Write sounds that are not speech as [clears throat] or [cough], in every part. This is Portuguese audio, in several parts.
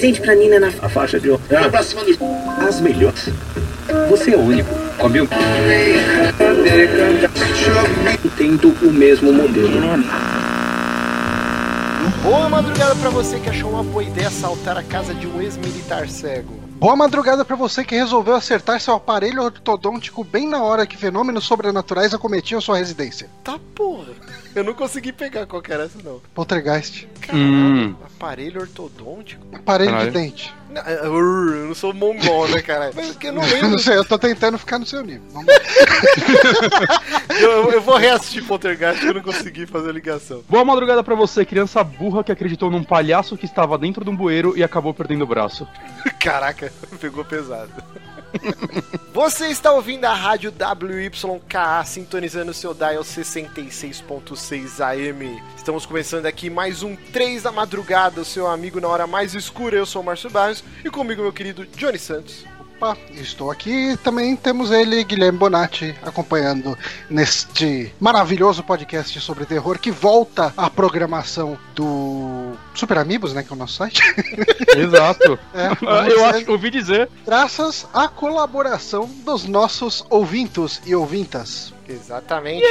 presente pra Nina na A faixa de ouro. Ah, do... As melhores. Você é o único. Comeu? Tendo o mesmo modelo. Boa madrugada pra você que achou uma boa ideia assaltar a casa de um ex-militar cego. Boa madrugada pra você que resolveu acertar seu aparelho ortodôntico bem na hora que fenômenos sobrenaturais acometiam sua residência. Tá porra. Eu não consegui pegar qual que era essa, não. Poltergeist. Caralho, Hum. aparelho ortodôntico? Aparelho Caralho. de dente. Não, eu eu não sou mongol, né, cara? Mas que eu não [laughs] Eu lembro. não sei, eu tô tentando ficar no seu nível. Eu, [laughs] eu- eu vou reassistir Poltergeist que eu não consegui fazer a ligação. Boa madrugada pra você, criança burra que acreditou num palhaço que estava dentro de um bueiro e acabou perdendo o braço. Caraca, [laughs] pegou pesado. [laughs] Você está ouvindo a rádio WYKA, sintonizando o seu dial 66.6 AM. Estamos começando aqui mais um 3 da madrugada, o seu amigo na hora mais escura. Eu sou o Márcio Barros e comigo meu querido Johnny Santos. Opa, estou aqui. Também temos ele, Guilherme Bonatti, acompanhando neste maravilhoso podcast sobre terror que volta à programação do Super Amigos, né? Que é o nosso site. [laughs] Exato. É, Eu acho que ouvi dizer. Graças à colaboração dos nossos ouvintos e ouvintas. Exatamente.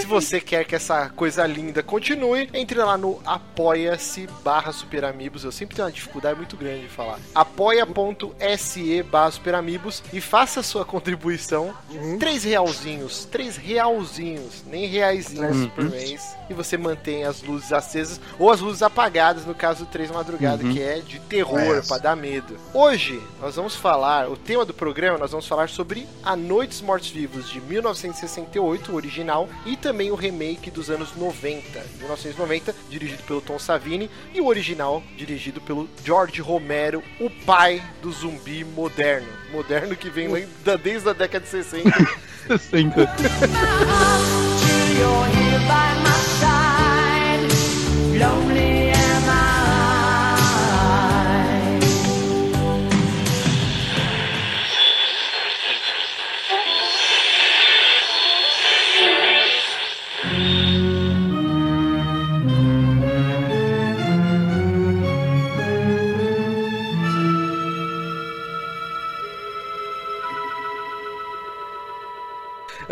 Se você quer que essa coisa linda continue, entre lá no apoia-se barra superamigos. Eu sempre tenho uma dificuldade muito grande de falar. apoia.se barra superamigos e faça sua contribuição. Três realzinhos. Três realzinhos. Nem reaisinhos Uhum. por mês. E você mantém as luzes acesas ou as luzes apagadas, no caso do Três Madrugada, Uhum. que é de terror, Yes. pra dar medo. Hoje, nós vamos falar, o tema do programa, nós vamos falar sobre A Noite dos Mortos-Vivos de 1968, o original, e também o remake dos anos 90, 1990, dirigido pelo Tom Savini, e o original, dirigido pelo George Romero, o pai do zumbi moderno. Moderno que vem da- desde a década de 60. 60. [laughs] [laughs] You're here by my side. Lonely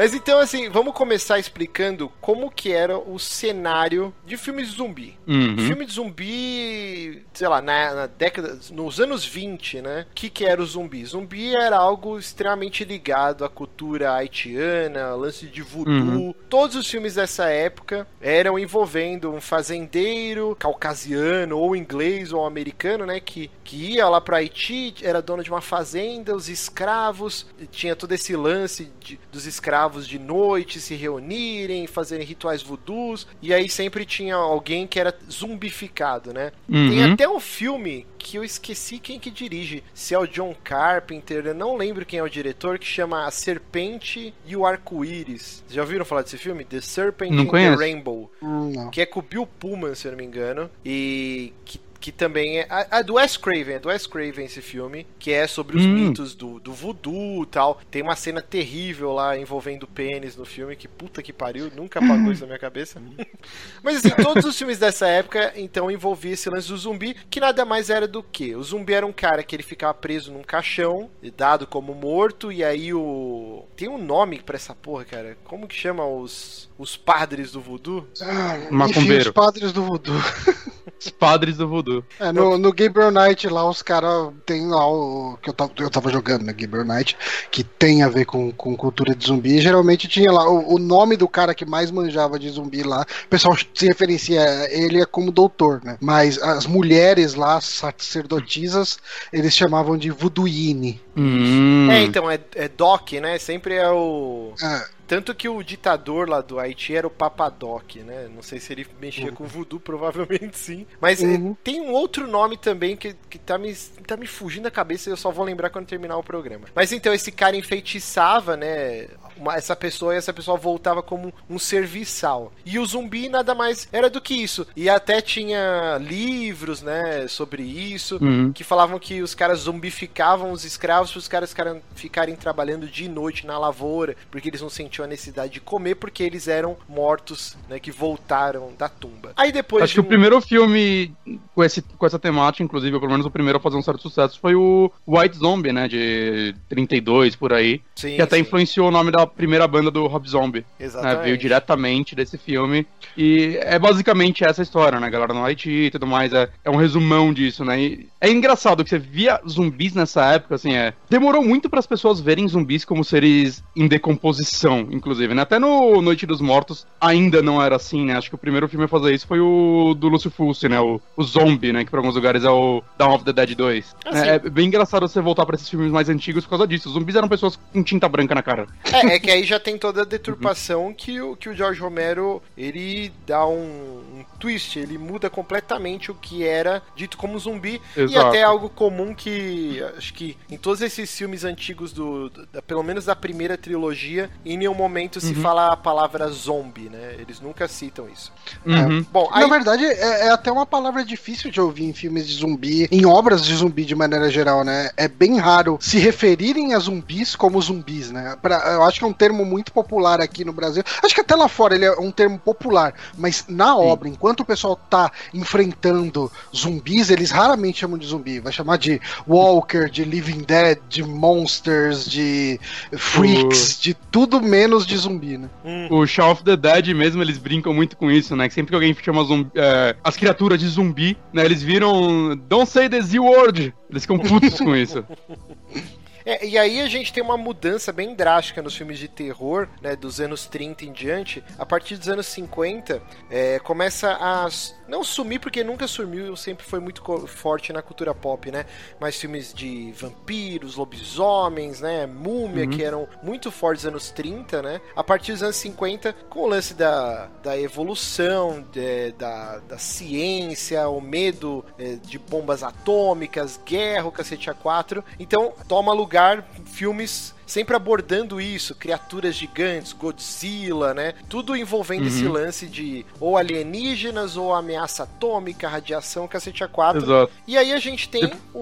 Mas então, assim, vamos começar explicando como que era o cenário de filmes de zumbi. Uhum. Filme de zumbi, sei lá, na, na década, nos anos 20, né? O que, que era o zumbi? Zumbi era algo extremamente ligado à cultura haitiana, lance de voodoo. Uhum. Todos os filmes dessa época eram envolvendo um fazendeiro caucasiano, ou inglês, ou americano, né? Que, que ia lá para Haiti, era dono de uma fazenda, os escravos, tinha todo esse lance de- dos escravos de noite se reunirem, fazerem rituais voodoos, e aí sempre tinha alguém que era zumbificado, né? Tem Uhum. até um filme que eu esqueci quem que dirige, se é o John Carpenter, eu não lembro quem é o diretor, que chama A Serpente e o Arco-Íris. Já ouviram falar desse filme? The Serpent Não and conheço. the Rainbow Hum, não. que é com o Bill Pullman, se eu não me engano, e que, que também é. A, a do Wes Craven, é do Wes Craven esse filme, que é sobre os Hum. mitos do, do voodoo e tal. Tem uma cena terrível lá envolvendo pênis no filme, que puta que pariu, nunca apagou [laughs] isso na minha cabeça. [laughs] Mas assim, todos os filmes dessa época, então, envolvia esse lance do zumbi, que nada mais era do que. O zumbi era um cara que ele ficava preso num caixão, dado como morto, e aí o. Tem um nome pra essa porra, cara. Como que chama os. Os padres do voodoo? Ah, enfim, os padres do voodoo. [laughs] Os padres do voodoo. É, no, no Gabriel Knight lá, os caras tem lá o que eu tava, eu tava jogando na Gabriel Knight, que tem a ver com, com cultura de zumbi. E geralmente tinha lá o, o nome do cara que mais manjava de zumbi lá. O pessoal se referencia a ele é como doutor, né? Mas as mulheres lá, as sacerdotisas, eles chamavam de voodooine. Hum. É, então, é, é Doc, né? Sempre é o. É, Tanto que o ditador lá do Haiti era o Papadoc, né? Não sei se ele mexia com voodoo, [laughs] provavelmente sim. Mas é, Uhum. tem um outro nome também que, que tá, me, tá me fugindo da cabeça e eu só vou lembrar quando terminar o programa. Mas então, esse cara enfeitiçava, né? Uma- essa pessoa e essa pessoa voltava como um serviçal. E o zumbi nada mais era do que isso. E até tinha livros, né, sobre isso, Uhum. que falavam que os caras zumbificavam os escravos para os caras ficarem- trabalhando de noite na lavoura, porque eles não sentiam a necessidade de comer porque eles eram mortos, né, que voltaram da tumba. Aí depois Acho de que o um- primeiro filme com, esse, com essa temática, inclusive, pelo menos o primeiro a fazer um certo sucesso, foi o White Zombie, né? De 32 por aí. Sim, que até sim, influenciou o nome da primeira banda do Rob Zombie. Né, Exatamente. veio diretamente desse filme. E é basicamente essa história, né? Galera no Haiti e tudo mais. É, é um resumão disso, né? E é engraçado que você via zumbis nessa época, assim, é. Demorou muito para as pessoas verem zumbis como seres em decomposição, inclusive, né? Até no Noite dos Mortos ainda não era assim, né? Acho que o primeiro filme a fazer isso foi o do Lúcio Fulci, né? O, o Zombie, né? Que para alguns lugares é o Dawn of the Dead 2. Ah, sim. é, é bem engraçado você voltar para esses filmes mais antigos por causa disso. Os zumbis eram pessoas com tinta branca na cara. É, é que aí já tem toda a deturpação que, o, que o George Romero ele dá um, um twist, ele muda completamente o que era dito como zumbi e Exato. até algo comum que acho que em todos esses filmes antigos do, do- da- pelo menos da primeira trilogia, em nenhum momento se fala a palavra zombie, né? Eles nunca citam isso. Uhum. Bom, aí Na verdade, é, é até uma palavra difícil de ouvir em filmes de zumbi, em obras de zumbi de maneira geral, né? É bem raro se referirem a zumbis como zumbis, né? Pra- eu acho que é um termo muito popular aqui no Brasil. Acho que até lá fora ele é um termo popular, mas na obra, enquanto o pessoal tá enfrentando zumbis, eles raramente chamam de zumbi. Vai chamar de Walker, de Living Dead, de Monsters, de Freaks, de tudo menos de zumbi, né? O Shaun of the Dead mesmo, eles brincam muito com isso, né? Que sempre que alguém chama zumbi, é, as criaturas de zumbi, né? Eles viram Don't say the Z-word. Eles ficam putos com isso. [laughs] É, e aí a gente tem uma mudança bem drástica nos filmes de terror, né, dos anos 30 em diante. A partir dos anos 50, é, começa a não sumir, porque nunca sumiu, sempre foi muito forte na cultura pop, né? Mas filmes de vampiros, lobisomens, né, múmia, que eram muito fortes nos anos 30, né? A partir dos anos 50, com o lance da, da evolução, de- da, da ciência, o medo é, de bombas atômicas, guerra, o cacete A4. Então, toma lugar filmes sempre abordando isso, criaturas gigantes, Godzilla, né? Tudo envolvendo esse lance de ou alienígenas, ou ameaça atômica, radiação, cacete A4. Exato. E aí a gente tem o-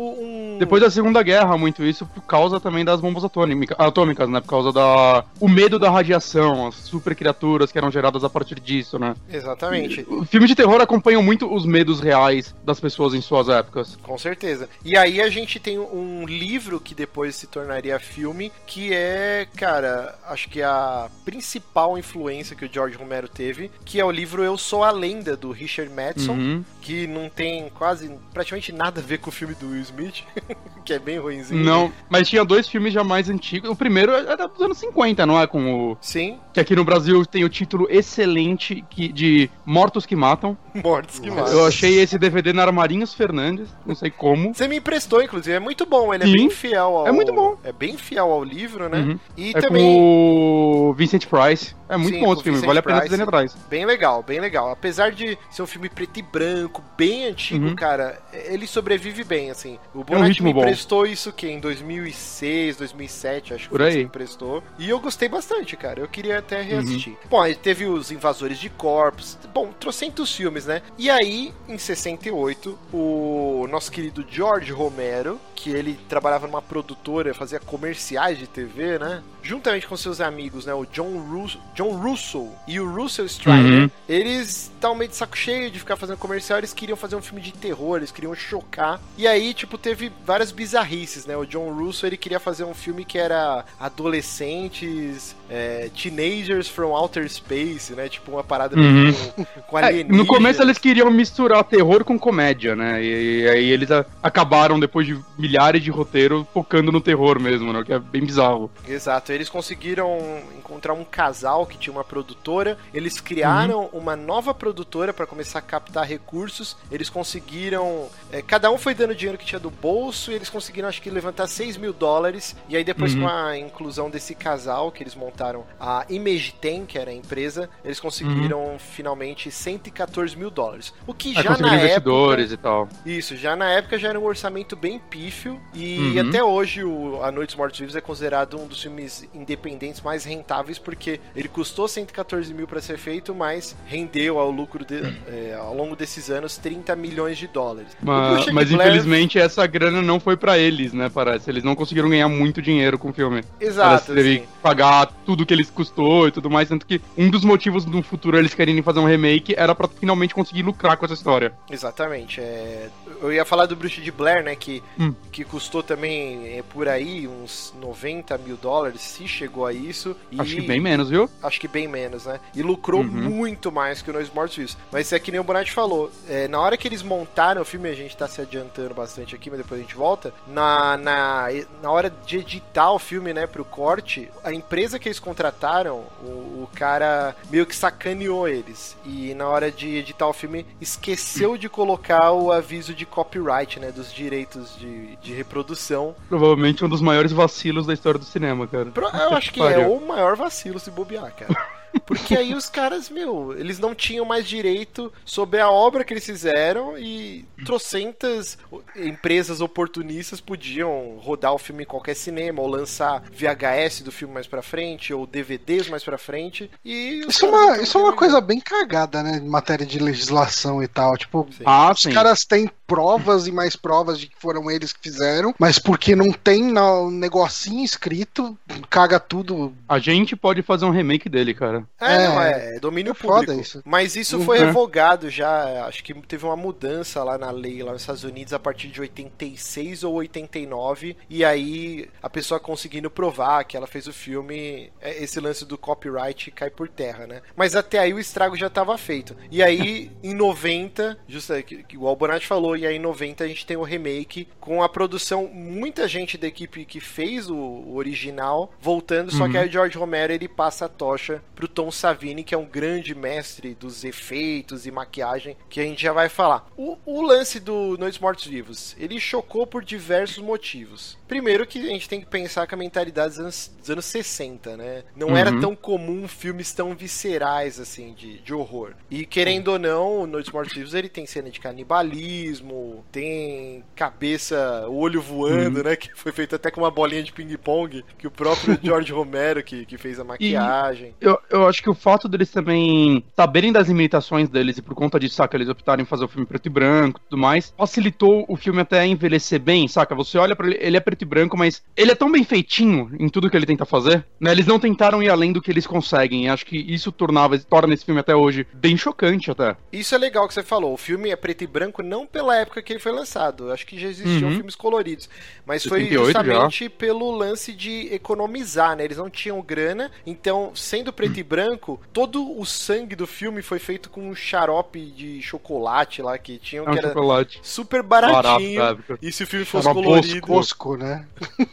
um... Depois da Segunda Guerra, muito isso por causa também das bombas atômica- atômicas, né? Por causa da o medo da radiação, as super criaturas que eram geradas a partir disso, né? Exatamente. Filmes de terror acompanham muito os medos reais das pessoas em suas épocas. Com certeza. E aí a gente tem um livro que depois se tornaria filme, que é, cara, acho que a principal influência que o George Romero teve, que é o livro Eu Sou a Lenda, do Richard Madison, Uhum. que não tem quase, praticamente nada a ver com o filme do Will Smith, [laughs] que é bem ruimzinho. Não, mas tinha dois filmes já mais antigos. O primeiro era dos anos 50, não é? Com o. Sim, Que aqui no Brasil tem o título excelente que, de Mortos que Matam. mortos que matam. Eu achei esse DVD na Armarinhos Fernandes, não sei como. Você me emprestou, inclusive, é muito bom, ele é Sim. bem fiel ao... É muito bom. É bem fiel ao livro, né? Uhum. E é também... com o Vincent Price. É muito Sim, bom esse filme, vale a pena dizer atrás. Bem legal, bem legal. Apesar de ser um filme preto e branco, bem antigo, Uhum. cara, ele sobrevive bem, assim. O um Bonatti ritmo me bom. emprestou isso que em 2006, 2007, acho que Por que me emprestou. E eu gostei bastante, cara. Eu queria até reassistir. Uhum. Bom, aí teve os Invasores de Corpos. Bom, trocentos filmes, né? E aí, em 68, o nosso querido George Romero, que ele trabalhava numa produtora, fazia comerciais de TV, né? Juntamente com seus amigos, né? O John, Rus John Russell e o Russell Strider, Uhum. eles estavam meio de saco cheio de ficar fazendo comercial, eles queriam fazer um filme de terror, eles queriam chocar. E aí, tipo, teve várias bizarrices, né? O John Russell, ele queria fazer um filme que era adolescentes, é, teenagers from outer space, né? Tipo, uma parada meio com, com [laughs] É, alienígenas. no começo eles queriam misturar terror com comédia, né? E, e aí eles a- acabaram, depois de milhares de roteiros, focando no terror mesmo, né? O que é bem bizarro. Exato, eles conseguiram encontrar um casal que tinha uma produtora, eles criaram Uhum. uma nova produtora para começar a captar recursos, eles conseguiram, é, cada um foi dando dinheiro que tinha do bolso, e eles conseguiram acho que levantar 6 mil dólares, e aí depois Uhum. com a inclusão desse casal, que eles montaram a Image 10, que era a empresa, eles conseguiram finalmente 114 mil dólares, o que Aí já na conseguiram época... investidores e tal. Isso, já na época já era um orçamento bem pífio e Uhum. até hoje o A Noite dos Mortos Vivos é considerado um dos filmes independentes mais rentáveis, porque ele custou 114 mil para ser feito, mas rendeu ao lucro de- [clears throat] é, ao longo desses anos 30 milhões de dólares. Mas, mas Blair- infelizmente essa grana não foi pra eles, né? Parece. Eles não conseguiram ganhar muito dinheiro com o filme. Exato, Eles teve assim. que pagar tudo que eles custou e tudo mais. Tanto que um dos motivos no futuro eles querem fazer um remake era pra finalmente conseguir lucrar com essa história. Exatamente. é, Eu ia falar do Bruxa de Blair, né? Que, Hum. que custou também é, por aí uns 90 mil dólares, se chegou a isso. E Acho que bem menos, viu? acho que bem menos, né? E lucrou Uhum. muito mais que o Nós Mortos Vivos. Mas é que nem o Bonatti falou, é, na hora que eles montaram o filme, a gente tá se adiantando bastante aqui, mas depois a gente volta. Na, na, na hora de editar o filme, né, pro corte, a empresa que eles contrataram, o, o cara meio que sacaneou eles. E na hora de editar o filme, esqueceu de colocar o aviso de copyright, né, dos direitos de, de reprodução. Provavelmente um dos maiores vacilos da história do cinema, cara. Eu acho que é o maior vacilo se bobear, cara. [laughs] Porque aí os caras, meu, eles não tinham mais direito sobre a obra que eles fizeram e trocentas empresas oportunistas podiam rodar o filme em qualquer cinema ou lançar VHS do filme mais pra frente ou DVDs mais pra frente e os Isso é uma, isso é uma coisa bem cagada, né? Em matéria de legislação e tal. Tipo, Sim. Ah, os sim. caras têm provas e mais provas de que foram eles que fizeram, mas porque não tem no negocinho escrito, caga tudo. A gente pode fazer um remake dele, cara. É, É, não, é, é domínio é público. isso. Mas isso Uhum. foi revogado já. Acho que teve uma mudança lá na lei, lá nos Estados Unidos, a partir de 86 ou 89. E aí a pessoa conseguindo provar que ela fez o filme, é, esse lance do copyright cai por terra, né? Mas até aí o estrago já estava feito. E aí, [laughs] em 90, justo aí, que, que o Albonati falou, e aí em 90 a gente tem o remake com a produção, muita gente da equipe que fez o, original voltando, só Uhum. que aí o George Romero ele passa a tocha pro Tom Savini, que é um grande mestre dos efeitos e maquiagem, que a gente já vai falar. O, o lance do Noites Mortos Vivos, ele chocou por diversos motivos. Primeiro que a gente tem que pensar com a mentalidade dos anos, dos anos 60, né? Não era Uhum. tão comum filmes tão viscerais, assim, de, de horror. E querendo ou não, Noites Mortos Vivos, ele tem cena de canibalismo, tem cabeça, olho voando, né? Que foi feito até com uma bolinha de ping-pong, que o próprio [laughs] George Romero que, que fez a maquiagem. Eu, eu acho que o fato deles também saberem das limitações deles e por conta disso, saca, eles optarem em fazer o filme preto e branco e tudo mais, facilitou o filme até envelhecer bem, saca? Você olha pra ele, ele é preto e branco, mas ele é tão bem feitinho em tudo que ele tenta fazer, né? Eles não tentaram ir além do que eles conseguem. E acho que isso tornava, torna esse filme até hoje bem chocante até. Isso é legal que você falou. O filme é preto e branco não pela época que ele foi lançado. Acho que já existiam Uhum. filmes coloridos. Mas foi 78 já. justamente pelo lance de economizar, né? Eles não tinham grana. Então, sendo preto e branco, todo o sangue do filme foi feito com um xarope de chocolate lá que tinham, É um que era chocolate super barato baratinho. época. E se o filme fosse colorido. Cosco, né?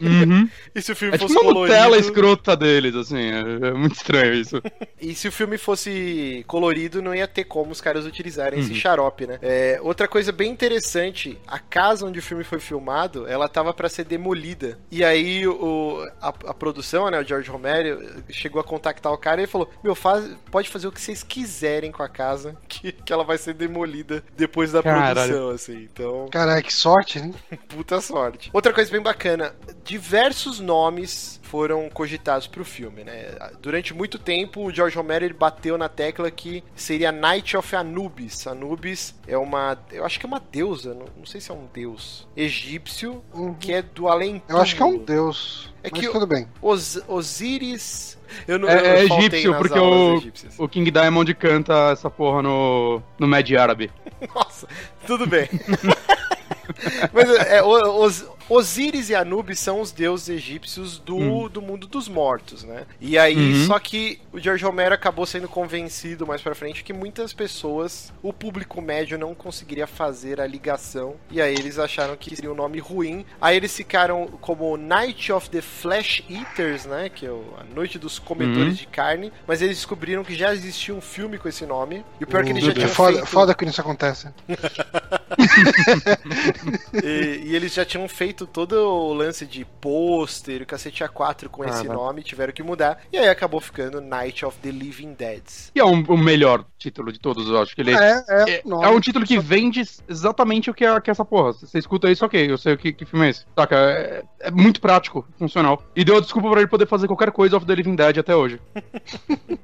Uhum. [laughs] E se o filme É tipo fosse uma colorido. Nutella escrota deles, assim. É, é muito estranho isso. E se o filme fosse colorido, não ia ter como os caras utilizarem esse Uhum. xarope, né? É, outra coisa bem interessante, a casa onde o filme foi filmado, ela tava pra ser demolida. E aí o, a, a produção, né, o George Romero, chegou a contactar o cara e falou: Meu, faz, pode fazer o que vocês quiserem com a casa, [laughs] que, que ela vai ser demolida depois da Caralho. produção, assim. Então, Caralho, que sorte, né? [laughs] puta sorte. Outra coisa bem bacana, diversos nomes foram cogitados pro filme, né? Durante muito tempo, o George Romero ele bateu na tecla que seria Night of Anubis. Anubis é uma, eu acho que é uma deusa, não, não sei se é um deus egípcio, Uhum. que é do além. Eu acho que é um deus. É mas que o- tudo bem. Os, Osíris. Eu não, É, é eu faltei egípcio, nas porque aulas o, egípcias. o King Diamond canta essa porra no, no Mad Árabe. [laughs] Nossa, tudo bem. [laughs] Mas é, o- os, Osíris e Anubis são os deuses egípcios do, Hum. do mundo dos mortos, né? E aí, Uhum. só que o George Romero acabou sendo convencido mais pra frente que muitas pessoas, o público médio, não conseguiria fazer a ligação. E aí eles acharam que seria um nome ruim. Aí eles ficaram como Night of the Flesh Eaters, né? Que é a noite dos comedores Uhum. de carne. Mas eles descobriram que já existia um filme com esse nome. E o pior é que eles já Meu tinham É foda, feito... foda quando isso acontece. [laughs] e, e eles já tinham feito todo o lance de pôster, o cacete A4 com esse Ah, nome, tiveram que mudar. E aí acabou ficando Night of the Living Dead. Que é um- o melhor título de todos, eu acho. Que ele É, é, É, nome. é um título que vende exatamente o que é, que é essa porra. Você escuta isso, ok, eu sei o que, que filme é esse. Saca? É, é muito prático, funcional. E deu a desculpa pra ele poder fazer qualquer coisa of the Living Dead até hoje. [laughs]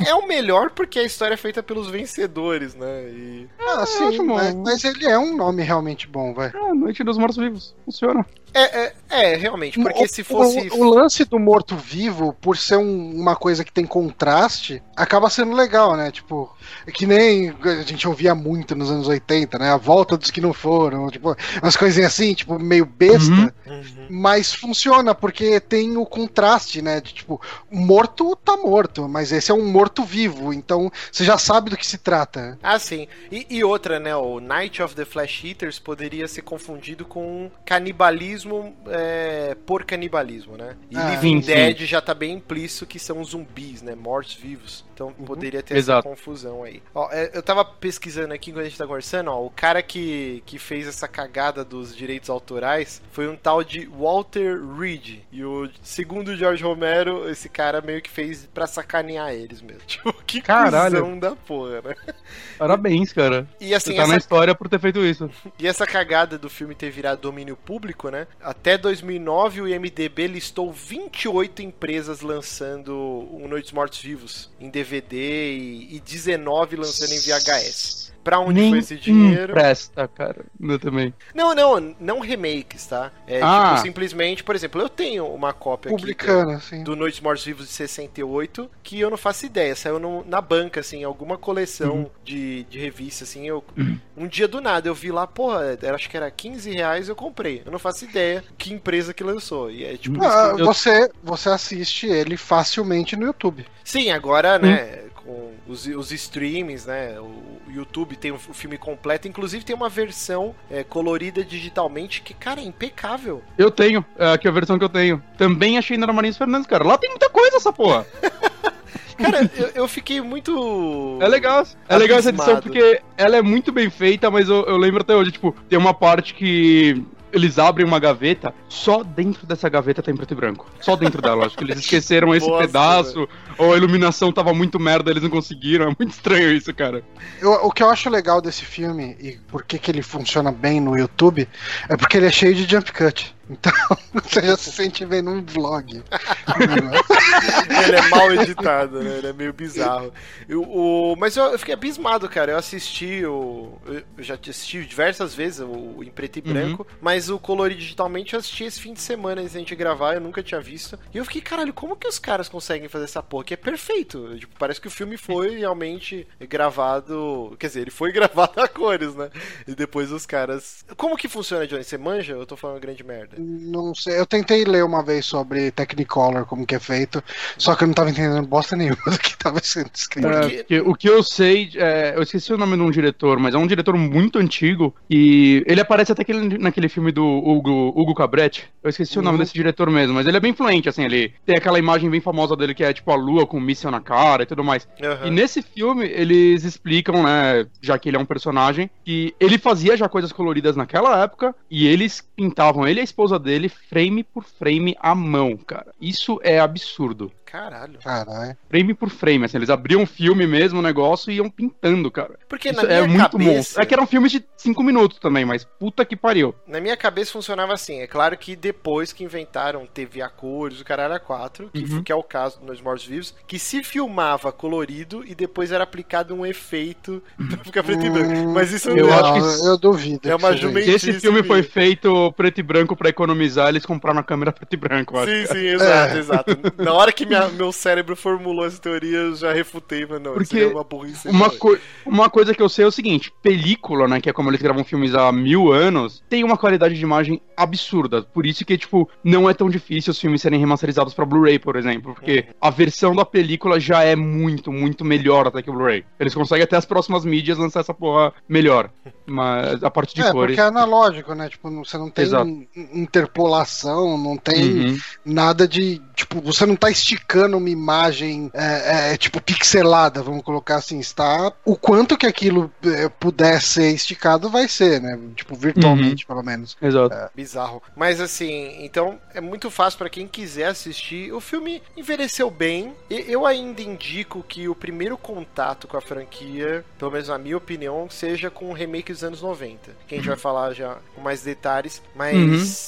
É, é o melhor porque a história é feita pelos vencedores, né? E... Ah, eu sim, mas, mas ele é um nome realmente bom, vai. Ah, Noite dos Mortos Vivos. Funciona. É, é, é, realmente, porque O- se fosse. O, o lance do morto-vivo, por ser um- uma coisa que tem contraste, acaba sendo legal, né? Tipo, é que nem a gente ouvia muito nos anos 80, né? A volta dos que não foram, tipo, umas coisinhas assim, tipo, meio besta. Uhum. Uhum. Mas funciona, porque tem o contraste, né? De tipo, morto tá morto, mas esse é um morto-vivo, então você já sabe do que se trata. Ah, sim. E, e outra, né? O Night of the Flesh Eaters poderia ser confundido com canibalismo é, por canibalismo, né? E Ah, Living sim, sim. Dead já tá bem implícito que são zumbis, né? Mortos-vivos. Então poderia ter Exato. essa confusão aí. Ó, é, eu tava pesquisando aqui enquanto a gente tá conversando, ó. O cara que, que fez essa cagada dos direitos autorais foi um tal de Walter Reed. E o segundo George Romero, esse cara meio que fez pra sacanear eles mesmo. [laughs] Tipo, que Caralho. da porra, né? Parabéns, cara. E assim, Você tá essa na história por ter feito isso. [laughs] E essa cagada do filme ter virado domínio público, né? Até 2009 o IMDB listou 28 empresas lançando Noites Mortos Vivos em DVD e 19 lançando em VHS. Pra onde Nem foi esse dinheiro? Presta, cara. Eu também. Não, não, não remakes, tá? É Ah. tipo simplesmente, por exemplo, eu tenho uma cópia aqui Publicando, assim. do Noites Mortos Vivos de 68, que eu não faço ideia, saiu no- na banca, assim, alguma coleção Uhum. de, de revista, assim, eu, um dia do nada, eu vi lá, porra, era, acho que era 15 reais, eu comprei, eu não faço ideia que empresa que lançou, e é tipo, Ah, Eu- você, você assiste ele facilmente no YouTube. sim, agora, né, com os, os streamings, né, o YouTube tem o, filme completo, inclusive tem uma versão é, colorida digitalmente, que, cara, é impecável. Eu tenho, é aqui a versão que eu tenho. Também achei na Marins Fernandes, cara. Lá tem muita coisa essa porra. [laughs] Cara, eu, eu fiquei muito... É legal. É legal essa edição porque ela é muito bem feita, mas eu, eu lembro até hoje, tipo, tem uma parte que eles abrem uma gaveta, só dentro dessa gaveta tem preto e branco. Só dentro dela. Acho que eles [laughs] esqueceram esse Nossa, pedaço, ou a iluminação tava muito merda, eles não conseguiram. É muito estranho isso, cara. Eu- o que eu acho legal desse filme e por que, que ele funciona bem no YouTube é porque ele é cheio de jump cut. Então [laughs] você já se sente vendo um vlog. [laughs] Ele é mal editado, né? Ele é meio bizarro. Eu, o, mas eu, eu fiquei abismado, cara. Eu assisti o. Eu já assisti diversas vezes o, em preto e Uhum. branco, mas o colorido digitalmente eu assisti esse fim de semana antes da gente gravar, eu nunca tinha visto. E eu fiquei, caralho, como que os caras conseguem fazer essa porra? Que é perfeito. Tipo, parece que o filme foi realmente gravado. Quer dizer, ele foi [laughs] gravado a cores, né? E depois os caras. Como que funciona, Johnny? Você manja? Eu tô falando grande merda. Não sei, eu tentei ler uma vez sobre Technicolor, como que é feito, só que eu não tava entendendo bosta nenhuma [laughs] do que tava sendo escrito. Porque- É, o que eu sei, é, eu esqueci o nome de um diretor, mas é um diretor muito antigo e ele aparece até aquele, naquele filme do Hugo, Hugo Cabretti. Eu esqueci o nome Uhum. desse diretor mesmo, mas ele é bem influente, assim, ele tem aquela imagem bem famosa dele que é tipo a lua com um míssil na cara e tudo mais. Aham. E nesse filme eles explicam, né, já que ele é um personagem, que ele fazia já coisas coloridas naquela época e eles pintavam ele e a esposa dele frame por frame à mão, cara. Isso é absurdo. Caralho. Caralho. Frame por frame, assim, eles abriam o filme mesmo, o negócio, e iam pintando, cara. Porque Isso na minha é muito cabeça. monstro. É que eram filmes de 5 minutos também, mas puta que pariu. Na minha cabeça funcionava assim. É claro que depois que inventaram TV a cores, o caralho a 4, que, Uhum. que é o caso dos Mortos Vivos, que se filmava colorido e depois era aplicado um efeito [laughs] pra ficar preto e branco. Mas isso Eu não acho que eu duvido. É uma que seja jumen- Se esse filme foi feito preto e branco pra economizar, eles compraram a câmera preto e branco, acho. Sim, sim, exato, É. exato. Na hora que minha- meu cérebro formulou essa teoria, eu já refutei, mas não, Porque uma burrice. Uma, coi- uma coisa que eu sei é o seguinte: película, né? Que é como eles gravam filmes há mil anos, tem uma qualidade de imagem absurda. Por isso que, tipo, não é tão difícil os filmes serem remasterizados pra Blu-ray, por exemplo. Porque a versão da película já é muito, muito melhor até que o Blu-ray. Eles conseguem até as próximas mídias lançar essa porra melhor. Mas a parte de É, cores. porque é analógico, né? Tipo, você não tem Exato. In- interpolação, não tem Uhum. nada de tipo, você não tá esticando uma imagem, é, é, tipo, pixelada, vamos colocar assim, está o quanto que aquilo é, puder ser esticado vai ser, né? Tipo, virtualmente, pelo menos. Exato. Bizarro. Mas assim, então é muito fácil pra quem quiser assistir. O filme envelheceu bem. E eu ainda indico que o primeiro contato com a franquia, pelo menos na minha opinião, seja com o remake dos anos 90. Que a gente vai falar já com mais detalhes. Mas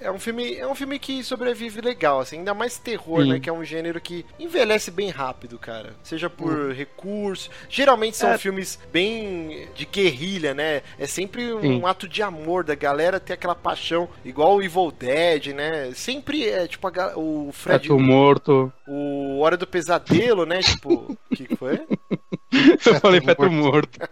é um filme, é um filme que sobrevive legal, assim, ainda mais terror, Sim. né? Que é um gênero que envelhece bem rápido, cara. Seja por recurso. Geralmente são É. filmes bem de guerrilha, né? É sempre um Sim. ato de amor da galera ter aquela paixão, igual o Evil Dead, né? Sempre é tipo a o Fred, Feto morto. o Hora do Pesadelo, né? Tipo, o [laughs] que que foi? Eu falei feto morto. [laughs]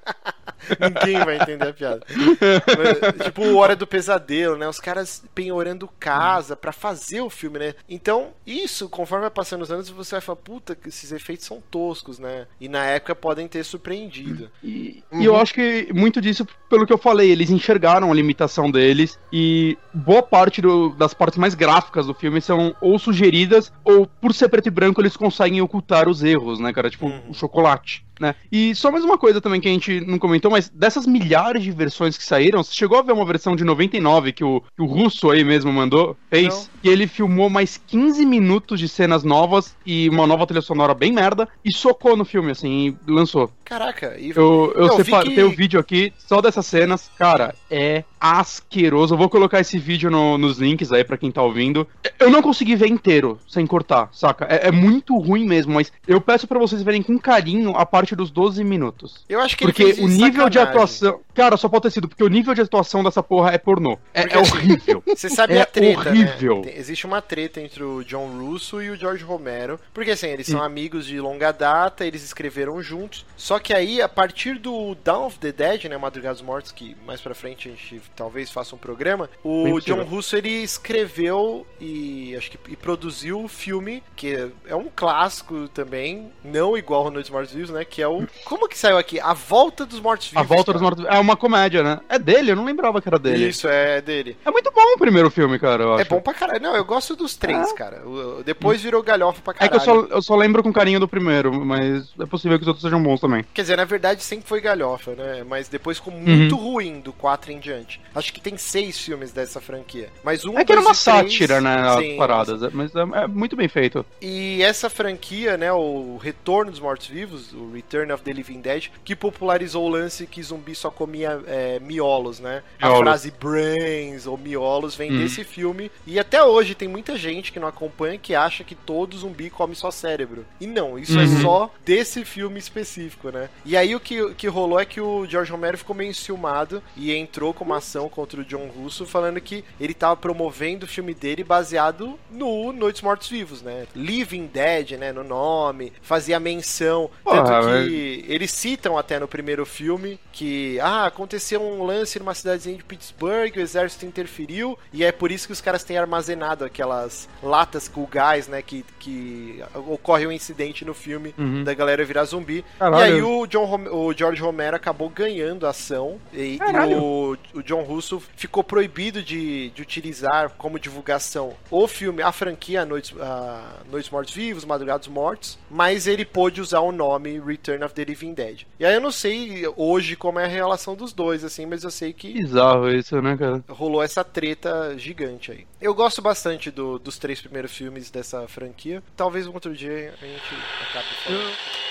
Ninguém vai entender a piada. Mas, tipo, o Hora do Pesadelo, né? Os caras penhorando casa pra fazer o filme, né? Então, isso, conforme vai passando os anos, você vai falar, puta, que esses efeitos são toscos, né? E na época podem ter surpreendido. E, e eu acho que muito disso, pelo que eu falei, eles enxergaram a limitação deles e boa parte do- das partes mais gráficas do filme são ou sugeridas ou por ser preto e branco eles conseguem ocultar os erros, né, cara? Tipo, Uhum. o chocolate. Né? E só mais uma coisa também que a gente não comentou, mas dessas milhares de versões que saíram, você chegou a ver uma versão de 99 que o, que o russo aí mesmo mandou, fez, Não. que ele filmou mais 15 minutos de cenas novas e uma nova trilha sonora bem merda e socou no filme, assim, e lançou. Caraca, e Eu, eu vi separei que- o vídeo aqui só dessas cenas. Cara, é asqueroso. Eu vou colocar esse vídeo no- nos links aí pra quem tá ouvindo. Eu não consegui ver inteiro, sem cortar, saca? É, é muito ruim mesmo, mas eu peço pra vocês verem com carinho a parte dos 12 minutos. eu acho que ele Porque fez o de nível de sacanagem. atuação. Cara, só pode ter sido, porque o nível de atuação dessa porra é pornô. É, Porque é assim, horrível. [laughs] Você sabe É a treta, horrível. né? Existe uma treta entre o John Russo e o George Romero, porque assim, eles são amigos de longa data, eles escreveram juntos. Só que aí, a partir do Dawn of the Dead, né, Madrugada dos Mortos, que mais pra frente a gente talvez faça um programa, o Bem John. Russo ele escreveu e acho que e produziu o filme, que é um clássico também, não igual ao Noites Mortos Vivos, né, que é o como que saiu aqui? A Volta dos Mortos Vivos. A volta dos cara. mortos. É uma comédia, né? É dele, eu não lembrava que era dele. Isso é dele. É muito bom o primeiro filme, cara. Eu acho. É bom pra caralho. Não, eu gosto dos três, cara. O- o- Depois virou galhofa pra É caralho. que eu só, eu só lembro com carinho do primeiro, mas é possível que os outros sejam bons também. Quer dizer, na verdade sempre foi galhofa, né? Mas depois ficou muito Uhum. ruim do 4 em diante. Acho que tem seis filmes dessa franquia. Mas um, É que era uma e três- sátira, né, Sim, paradas, é- mas é, é muito bem feito. E essa franquia, né, o Retorno dos Mortos-Vivos, o Return of the Living Dead, que popularizou o lance que zumbi só comia é, miolos, né? A frase brains ou miolos vem Hum. desse filme. E até hoje tem muita gente que não acompanha que acha que todo zumbi come só cérebro. E não, isso é Uhum. só desse filme específico, né? E aí o que, que rolou é que o George Romero ficou meio enciumado e entrou com uma ação contra o John Russo, falando que ele tava promovendo o filme dele baseado no Noites Mortos Vivos, né? Living Dead, né? No nome, fazia menção. Porra, tanto mas- que eles citam até no primeiro filme que, ah, aconteceu um lance numa cidadezinha de Pittsburgh, o exército interferiu, e é por isso que os caras têm armazenado aquelas latas com gás, né? Que, que ocorre um incidente no filme Uhum. da galera virar zumbi. Caralho. E aí o, John Rom- o George Romero acabou ganhando a ação e, e o, o John Russo ficou proibido de, de utilizar como divulgação o filme, a franquia Noites, a Noites Mortos Vivos, Madrugados Mortos, mas ele pôde usar o nome Return of the Living Dead. E aí eu não sei hoje como é a relação dos dois, assim, mas eu sei que Bizarro isso, né, cara? rolou essa treta gigante aí. Eu gosto bastante do- dos três primeiros filmes dessa franquia. Talvez um outro dia a gente acabe falando.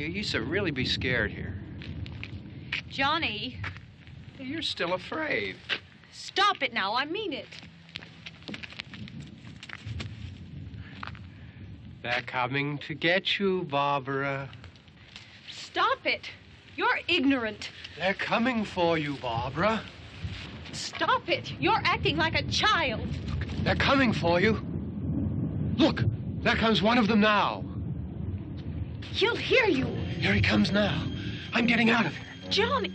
You used to really be scared here. Johnny, You're still afraid. stop it now. I mean it. They're coming to get you, Barbara. Stop it. You're ignorant. They're coming for you, Barbara. Stop it. You're acting like a child. They're coming for you. Look, there comes one of them now. He'll hear you. Here he comes now. I'm getting out of here. Johnny.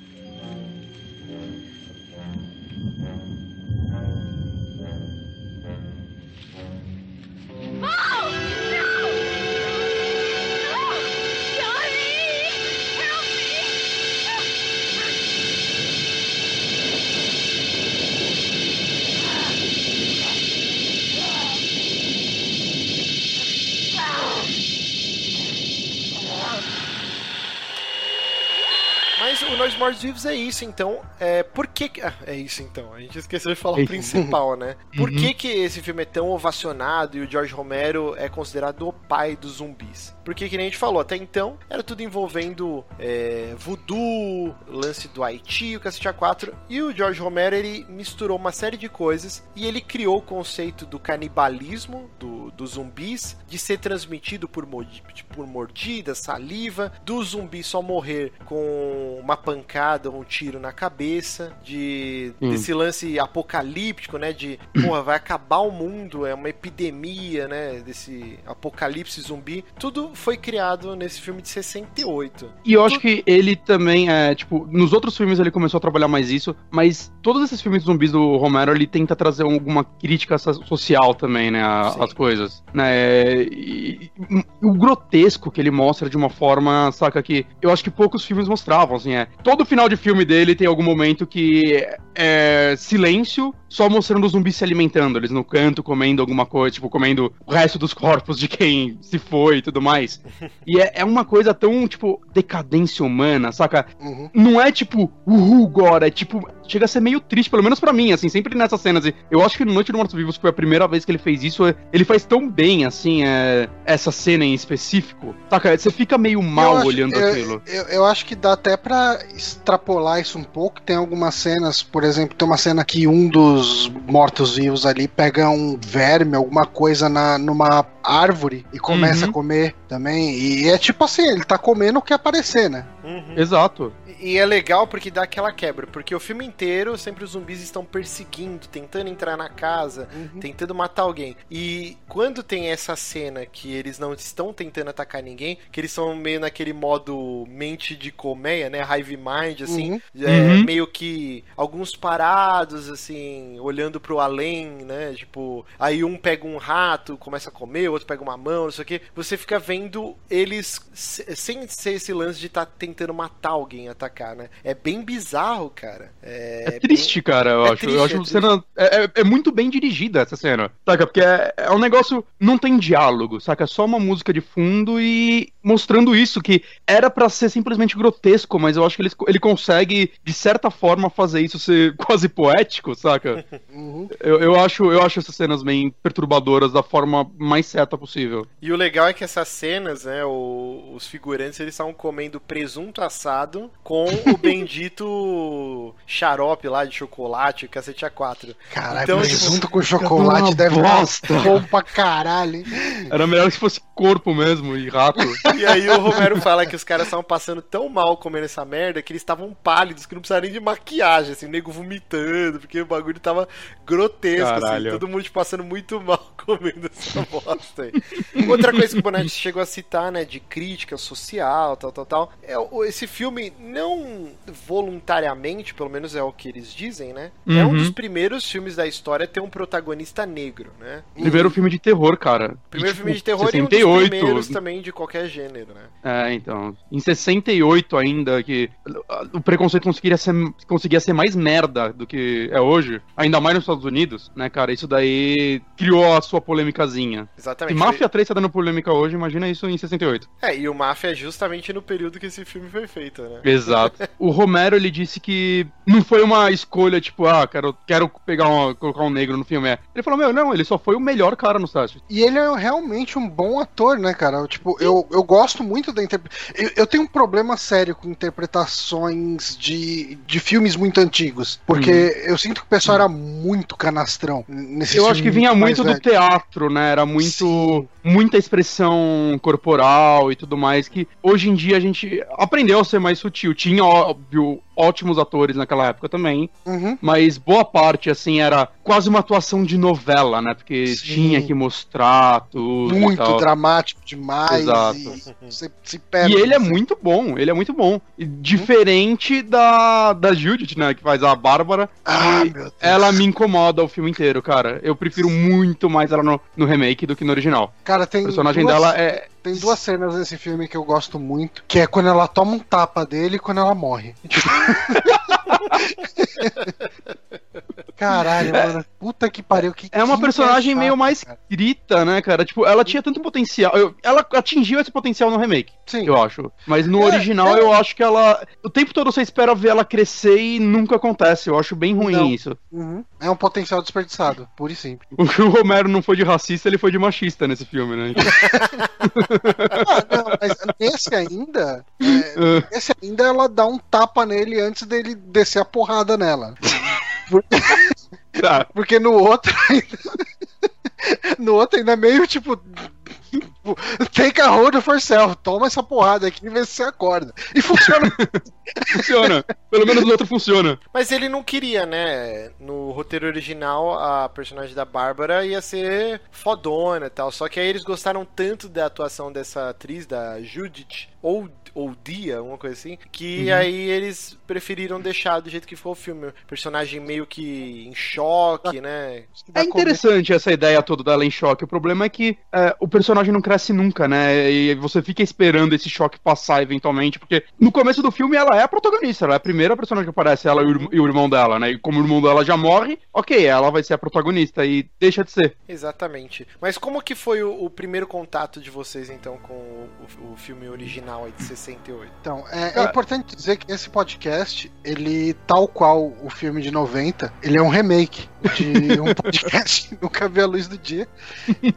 O Nós Mortos Vivos é isso, então. É, por que. que- Ah, é isso então. A gente esqueceu de falar É o principal, né? [laughs] Por Uhum. que, que esse filme é tão ovacionado e o George Romero é considerado o pai dos zumbis? Porque, que nem a gente falou, até então era tudo envolvendo é, voodoo, lance do Haiti, o Cacete A4. E o George Romero ele misturou uma série de coisas e ele criou o conceito do canibalismo do, dos zumbis, de ser transmitido por, modi- por mordida, saliva, do zumbi só morrer com uma pancada ou um tiro na cabeça, de Sim. desse lance apocalíptico, né? De porra, vai acabar o mundo, é uma epidemia, né? Desse apocalipse zumbi. Tudo foi criado nesse filme de 68. E eu acho que ele também é, tipo, nos outros filmes ele começou a trabalhar mais isso, mas todos esses filmes zumbis do Romero, ele tenta trazer alguma crítica so- social também, né, a- Sim. às coisas, né, e, e o grotesco que ele mostra de uma forma, saca, que eu acho que poucos filmes mostravam, assim, é, todo final de filme dele tem algum momento que é silêncio, só mostrando os zumbis se alimentando, eles no canto comendo alguma coisa, tipo, comendo o resto dos corpos de quem se foi e tudo mais. [laughs] E é, é uma coisa tão, tipo, decadência humana, saca? Uhum. Não é tipo, uhul, agora, é tipo, chega a ser meio triste, pelo menos pra mim, assim, sempre nessas cenas. E eu acho que no Noite do Mortos Vivos foi a primeira vez que ele fez isso. é- Ele faz tão bem, assim, é, essa cena em específico. Saca? Você fica meio mal acho- olhando eu, aquilo. Eu, eu acho que dá até pra extrapolar isso um pouco. Tem algumas cenas, por exemplo, tem uma cena que um dos mortos-vivos ali pega um verme, alguma coisa na, numa árvore e começa Uhum. a comer também. E é tipo assim, ele tá comendo o que aparecer, né? Exato. E é legal porque dá aquela quebra, porque o filme inteiro sempre os zumbis estão perseguindo, tentando entrar na casa, tentando matar alguém. E quando tem essa cena que eles não estão tentando atacar ninguém, que eles são meio naquele modo mente de colmeia, né, hive mind, assim, Uhum. é, Uhum. meio que alguns parados, assim, olhando pro além, né, tipo, aí um pega um rato, começa a comer, o outro pega uma mão, não sei o que, você fica vendo eles se- sem ser esse lance de estar tentando matar alguém, atacar, né? É bem bizarro, cara. É, É, triste, cara, eu é acho. triste, eu acho é cena. É, é- é muito bem dirigida essa cena. Saca? Porque é, é um negócio. Não tem diálogo, saca? É só uma música de fundo e mostrando isso, que era pra ser simplesmente grotesco, mas eu acho que ele, ele consegue, de certa forma, fazer isso ser [laughs] quase poético, saca? [laughs] Uhum. Eu, eu, acho, eu acho essas cenas bem perturbadoras da forma mais certa possível. E o legal é que essas cenas, né, o- os figurantes, eles estavam comendo presunto assado com o [laughs] bendito xarope lá de chocolate, o cacete A4. Caralho, Então, presunto com chocolate deve bosta. [laughs] bom pra caralho, hein? Era melhor que fosse corpo mesmo e rato. [laughs] E aí o Romero fala que os caras estavam passando tão mal comendo essa merda que eles estavam pálidos, que não precisavam nem de maquiagem, assim, o nego vomitando, porque o bagulho tava grotesco, assim, todo mundo tipo, passando muito mal comendo essa bosta aí. Outra coisa que o Bonetti chegou a citar, né, de crítica social, tal, tal, tal, é esse filme, não voluntariamente, pelo menos é o que eles dizem, né, é um Uhum. dos primeiros filmes da história a ter um protagonista negro, né. Primeiro filme de terror, cara. Primeiro E, filme tipo, de terror e um dos 68, primeiros também de qualquer gênero, né. É, então. Em 68 ainda, que o preconceito conseguiria ser, conseguia ser mais merda do que é hoje, ainda mais nos Estados Unidos, né, cara? Isso daí criou a sua polêmicazinha. Se Exatamente. Máfia 3 tá dando polêmica hoje, imagina isso em 68. É, e o Máfia é justamente no período que esse filme foi feito, né? Exato. [laughs] o Romero, ele disse que não foi uma escolha, tipo, ah, quero, quero pegar uma, colocar um negro no filme. É. Ele falou, meu, não, ele só foi o melhor cara nos testes. E ele é realmente um bom ator, né, cara? Tipo, eu, eu gosto muito da interpretação. Eu, eu tenho um problema sério com interpretações de, de filmes muito antigos. Porque eu sinto que o pessoal era muito canastrão. Nesse Eu acho que vinha muito do teatro, né? Era muito Muita expressão corporal e tudo mais que hoje em dia a gente aprendeu a ser mais sutil. Tinha óbvio ótimos atores naquela época também, Uhum. mas boa parte assim era quase uma atuação de novela, né? Porque Sim. tinha que mostrar tudo. e Muito tal. dramático demais. Exato. E você se perde. E ele é assim. muito bom, ele é muito bom. E diferente da, da Judith, né? Que faz a Bárbara. Ah, ela me incomoda o filme inteiro, cara. Eu prefiro muito mais ela no, no remake do que no original. Cara, tem O personagem duas- dela é, Tem duas cenas nesse filme que eu gosto muito, que é quando ela toma um tapa dele e quando ela morre. [laughs] Caralho, mano. Puta que pariu. Que É uma personagem chata, meio mais cara. grita, né, cara? Tipo, ela tinha tanto potencial. eu- ela atingiu esse potencial no remake, Sim. eu acho. Mas no É, original é. eu acho que ela. O tempo todo você espera ver ela crescer e nunca acontece. Eu acho bem ruim Não. isso. Uhum. É um potencial desperdiçado, puro e simples. O [laughs] que o Romero não foi de racista, ele foi de machista nesse filme, né? [laughs] Ah, não, mas nesse ainda, é, esse ainda ela dá um tapa nele antes dele descer a porrada nela. Porque, Tá. porque no outro ainda, no outro ainda é meio tipo, [laughs] take a hold of yourself, toma essa porrada aqui e vê se você acorda. E funciona. [laughs] Funciona. Pelo menos no outro funciona. Mas ele não queria, né? No roteiro original, a personagem da Bárbara ia ser fodona e tal. Só que aí eles gostaram tanto da atuação dessa atriz, da Judith, ou, ou Dia, uma coisa assim, que aí eles preferiram deixar do jeito que ficou o filme. Personagem meio que em choque, né? É interessante essa ideia toda dela em choque. O problema é que é, o personagem não cresce nunca, né? E você fica esperando esse choque passar eventualmente, porque no começo do filme ela é a protagonista, ela é a primeira personagem que aparece, ela e e o irmão dela, né? E como o irmão dela já morre, ok, ela vai ser a protagonista e deixa de ser. Exatamente. Mas como que foi o, o primeiro contato de vocês, então, com o, o filme original aí de 68? Então, é, é importante dizer que esse podcast, ele, tal qual o filme de 90, ele é um remake de [laughs] um podcast que nunca viu a luz do dia.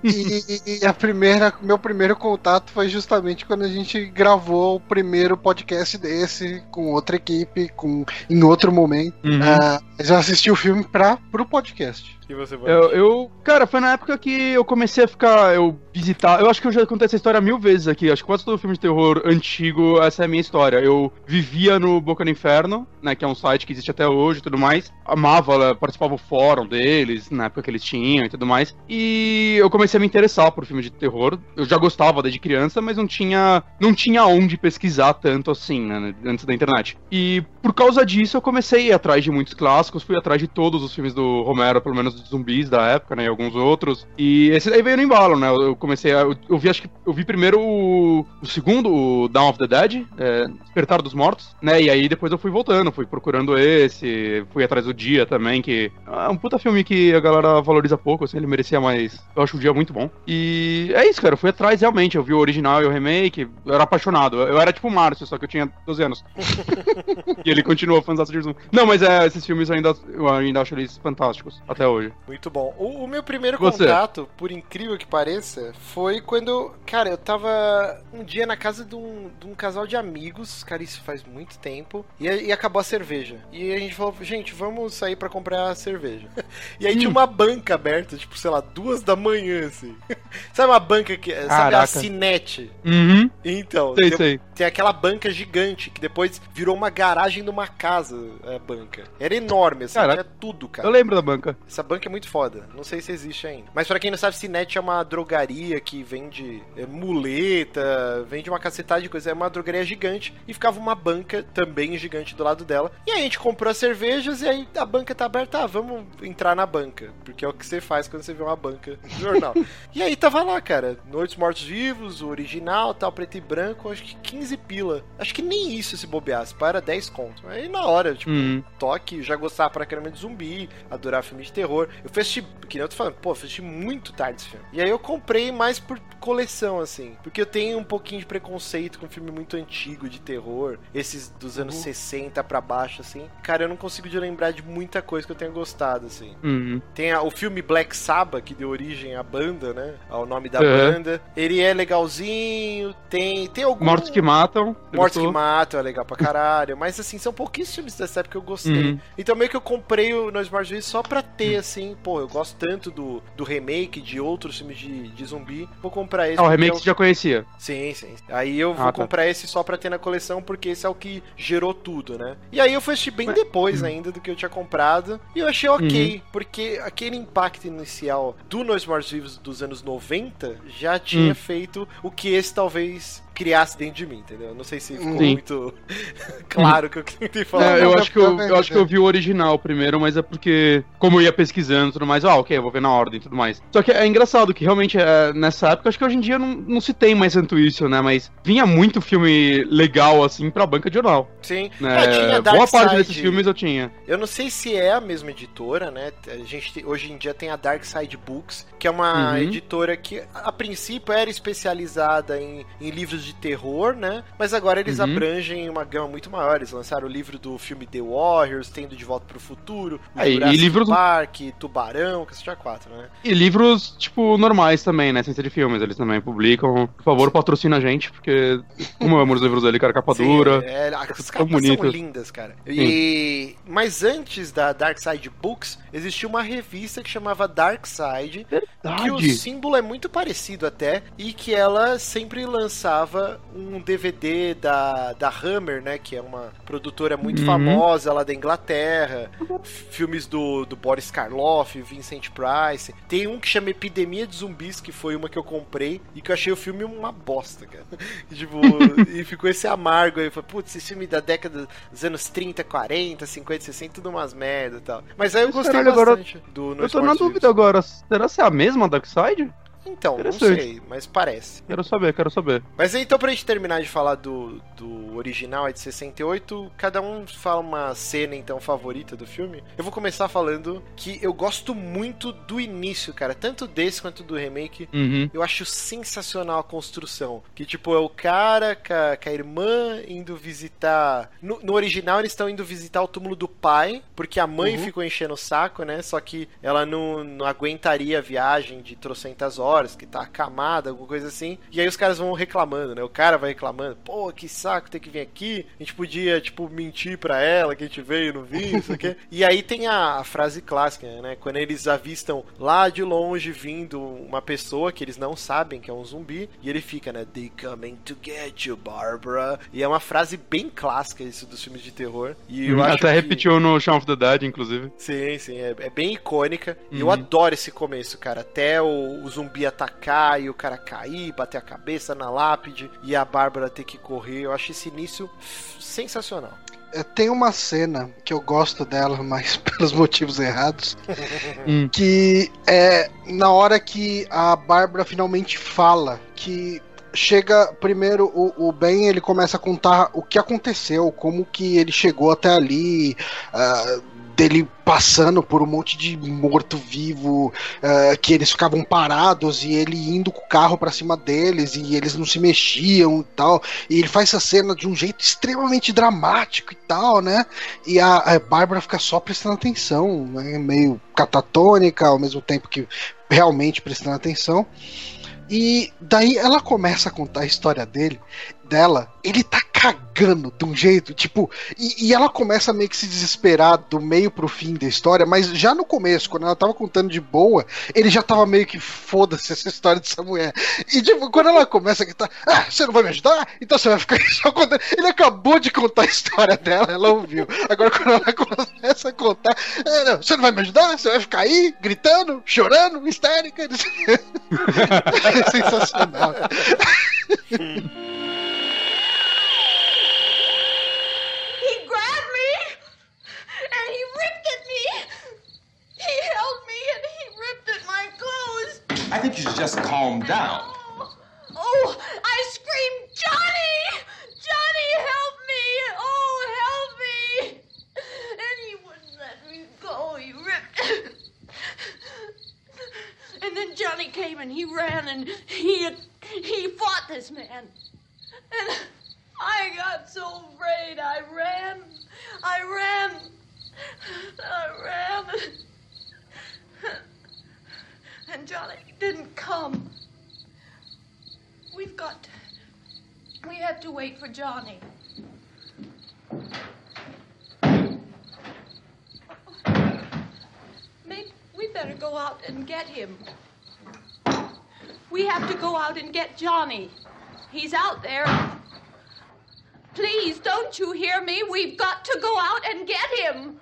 E, a primeira, meu primeiro contato foi justamente quando a gente gravou o primeiro podcast desse, com outra equipe, com, em outro momento. Uhum. Ah, mas eu assisti o filme pra, pro podcast. E você, Eu, eu- cara, foi na época que eu comecei a ficar, eu visitar, eu acho que eu já contei essa história mil vezes aqui, acho que quase todo filme de terror antigo, essa é a minha história. Eu vivia no Boca do Inferno, né, que é um site que existe até hoje e tudo mais, amava, participava do fórum deles, na época que eles tinham e tudo mais, e eu comecei a me interessar por filme de terror, eu já gostava desde criança, mas não tinha, não tinha onde pesquisar tanto assim, né, antes da internet. E por causa disso eu comecei a ir atrás de muitos clássicos, fui atrás de todos os filmes do Romero, pelo menos zumbis da época, né, e alguns outros. E esse daí veio no embalo, né? Eu comecei a. Eu, eu vi, acho que. Eu vi primeiro o, o segundo, o Dawn of the Dead, é, Despertar dos Mortos, né? E aí depois eu fui voltando, fui procurando esse, fui atrás do Dia também, que é um puta filme que a galera valoriza pouco, assim, ele merecia mais. Eu acho o Dia muito bom. E é isso, cara, eu fui atrás realmente, eu vi o original e o remake, eu era apaixonado. Eu era tipo o Márcio, só que eu tinha 12 anos. [laughs] e ele continuou fãzão de. Não, mas é, esses filmes eu ainda, eu ainda acho eles fantásticos, até hoje. Muito bom. O, o meu primeiro Você? contato, por incrível que pareça, foi quando, cara, eu tava um dia na casa de um, de um casal de amigos, cara, isso faz muito tempo, e, e acabou a cerveja. E a gente falou, gente, vamos sair pra comprar cerveja. [laughs] E aí tinha uma banca aberta, tipo, sei lá, duas da manhã, assim. [laughs] sabe uma banca que. Sabe a Caraca. Cinete? Uhum, Então, sei, tem, sei. Tem aquela banca gigante que depois virou uma garagem de uma casa, a banca. Era enorme, assim, Caraca. tinha tudo, cara. Eu lembro da banca. Essa banca é muito foda. Não sei se existe ainda. Mas pra quem não sabe, Cinete é uma drogaria que vende é, muleta, vende uma cacetada de coisa. É uma drogaria gigante e ficava uma banca também gigante do lado dela. E aí a gente comprou as cervejas e aí a banca tá aberta. Ah, vamos entrar na banca. Porque é o que você faz quando você vê uma banca no jornal. [laughs] e aí tava lá, cara. Noites Mortos Vivos, o original, tal, preto e branco. Acho que 15 pila. Acho que nem isso se bobeasse. Pá, Era 10 conto. Aí na hora, tipo, Uhum. toque, já gostava pra caramba de zumbi, adorar filme de terror. Eu fui assistir, que nem eu tô falando, pô, assistir muito tarde esse filme. E aí eu comprei mais por coleção, assim. Porque eu tenho um pouquinho de preconceito com filme muito antigo de terror, esses dos anos 60 pra baixo, assim. Cara, eu não consigo de lembrar de muita coisa que eu tenha gostado, assim. Uhum. Tem a- o filme Black Sabbath, que deu origem à banda, né? Ao nome da Uhum. banda. Ele é legalzinho, tem, tem algum... Mortos que matam. Você Mortos que matam é legal pra caralho. Mas assim, são pouquíssimos filmes dessa época que eu gostei. Uhum. Então meio que eu comprei o No Smart View só pra ter, assim, pô, eu gosto tanto do, do remake, de outros filmes de, de zumbi. Vou comprar esse. Ah, o remake o- você já conhecia. Sim, sim. Aí eu vou Ah, tá. comprar esse só pra ter na coleção, porque esse é o que gerou tudo, né? E aí eu fui assistir bem depois ainda do que eu tinha comprado. E eu achei ok, Uhum. porque aquele impacto inicial do Nós Mortos Vivos dos anos 90 já tinha Hum. feito o que esse talvez criasse dentro de mim, entendeu? Não sei se ficou Sim. muito [laughs] claro o que eu tentei falar. É, eu, acho que eu, eu acho que eu vi o original primeiro, mas é porque, como eu ia pesquisando e tudo mais, ah, ok, eu vou ver na ordem e tudo mais. Só que é engraçado que realmente é, nessa época, acho que hoje em dia não, não se tem mais tanto isso, né? Mas vinha muito filme legal, assim, pra banca de jornal. Sim. Né? É, tinha Boa parte Darkseid. desses filmes eu tinha. Eu não sei se é a mesma editora, né? A gente te- hoje em dia tem a Dark Side Books, que é uma Uhum. editora que a princípio era especializada em, em livros de terror, né? Mas agora eles Uhum. abrangem uma gama muito maior. Eles lançaram o livro do filme The Warriors, tem do De Volta pro Futuro, o É, e Jurassic livros- Park, Tubarão, que já quatro, né? E livros, tipo, normais também, né? Sem ser de filmes, eles também publicam. Por favor, patrocina a gente, porque como eu amo os livros dele, cara, capa Sim, dura. é, as tão capas são lindas, cara. E mas antes da Dark Side Books, existia uma revista que chamava Dark Side, que o Verdade. símbolo é muito parecido até, e que ela sempre lançava um DVD da, da Hammer, né, que é uma produtora muito Uhum. famosa lá da Inglaterra, filmes do, do Boris Karloff, Vincent Price, tem um que chama Epidemia de Zumbis, que foi uma que eu comprei, e que eu achei o filme uma bosta, cara. E, [laughs] tipo, e ficou esse amargo aí, falei, putz, esse filme da década dos anos 30, 40, 50, 60, tudo umas merda e tal. Mas aí eu gostei caralho, agora- bastante do No Eu tô na Sports dúvida agora, será que é a mesma Darkseid? Então, não sei, mas parece. Quero saber, quero saber. Mas então, pra gente terminar de falar do, do original, é de 68, cada um fala uma cena, então, favorita do filme. Eu vou começar falando que eu gosto muito do início, cara, tanto desse quanto do remake. Uhum. Eu acho sensacional a construção. Que, tipo, é o cara com a, com a irmã indo visitar. No, no original, eles estão indo visitar o túmulo do pai, porque a mãe Uhum. ficou enchendo o saco, né? Só que ela não, não aguentaria a viagem de trocentas horas, que tá acamada, alguma coisa assim. E aí os caras vão reclamando, né? O cara vai reclamando: pô, que saco ter que vir aqui. A gente podia, tipo, mentir pra ela que a gente veio não viu, não sei o quê. [laughs] E aí tem a, a frase clássica, né? Quando eles avistam lá de longe vindo uma pessoa que eles não sabem que é um zumbi, e ele fica, né? They coming to get you, Barbara. E é uma frase bem clássica isso dos filmes de terror. E eu acho Uhum. Até que... repetiu no Shaun of the Dead, inclusive. Sim, sim, é, é bem icônica. E eu Uhum. adoro esse começo, cara. Até o, o zumbi atacar e o cara cair, bater a cabeça na lápide e a Bárbara ter que correr. Eu acho esse início sensacional. É, Tem uma cena que eu gosto dela, [laughs] mas pelos motivos errados. [laughs] Hum. Que é na hora que a Bárbara finalmente fala que chega primeiro o, o Ben ele começa a contar o que aconteceu, como que ele chegou até ali, ah, dele passando por um monte de morto-vivo, ah, que eles ficavam parados e ele indo com o carro pra cima deles e eles não se mexiam e tal. E ele faz essa cena de um jeito extremamente dramático e tal, né? E a, a Bárbara fica só prestando atenção, né? meio catatônica, ao mesmo tempo que realmente prestando atenção. E daí ela começa a contar a história dele, dela. Ele tá cagando de um jeito, tipo, e, e ela começa meio que se desesperar do meio pro fim da história, mas já no começo, quando ela tava contando de boa, ele já tava meio que foda-se essa história dessa mulher. E tipo, quando ela começa a gritar, ah, você não vai me ajudar? Então você vai ficar [laughs] só contando. Ele acabou de contar a história dela, ela ouviu. Agora quando ela começa a contar, "É, não, você não vai me ajudar? Você vai ficar aí gritando, chorando, histérica. [laughs] é sensacional. [laughs] He held me and he ripped at my clothes. I think you should just calm down. Oh, oh, I screamed, Johnny! Johnny, help me! Oh, help me! And he wouldn't let me go. He ripped. And then Johnny came and he ran and he he fought this man. And I got so afraid. I ran. I ran. I ran. [laughs] And Johnny didn't come. We've got to. We have to wait for Johnny. Maybe we better go out and get him. We have to go out and get Johnny. He's out there. Please, don't you hear me? We've got to go out and get him.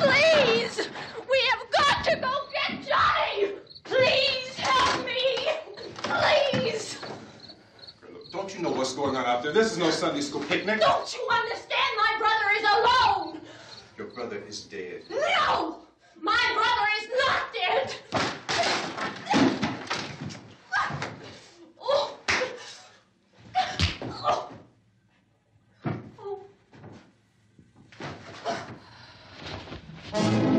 Please! We have got to go get Johnny! Please help me! Please! Look, don't you know what's going on out there. This is no Sunday school picnic. Don't you understand? My brother is alone. Your brother is dead. No, my brother is not dead. Oh. Oh. Oh. Um-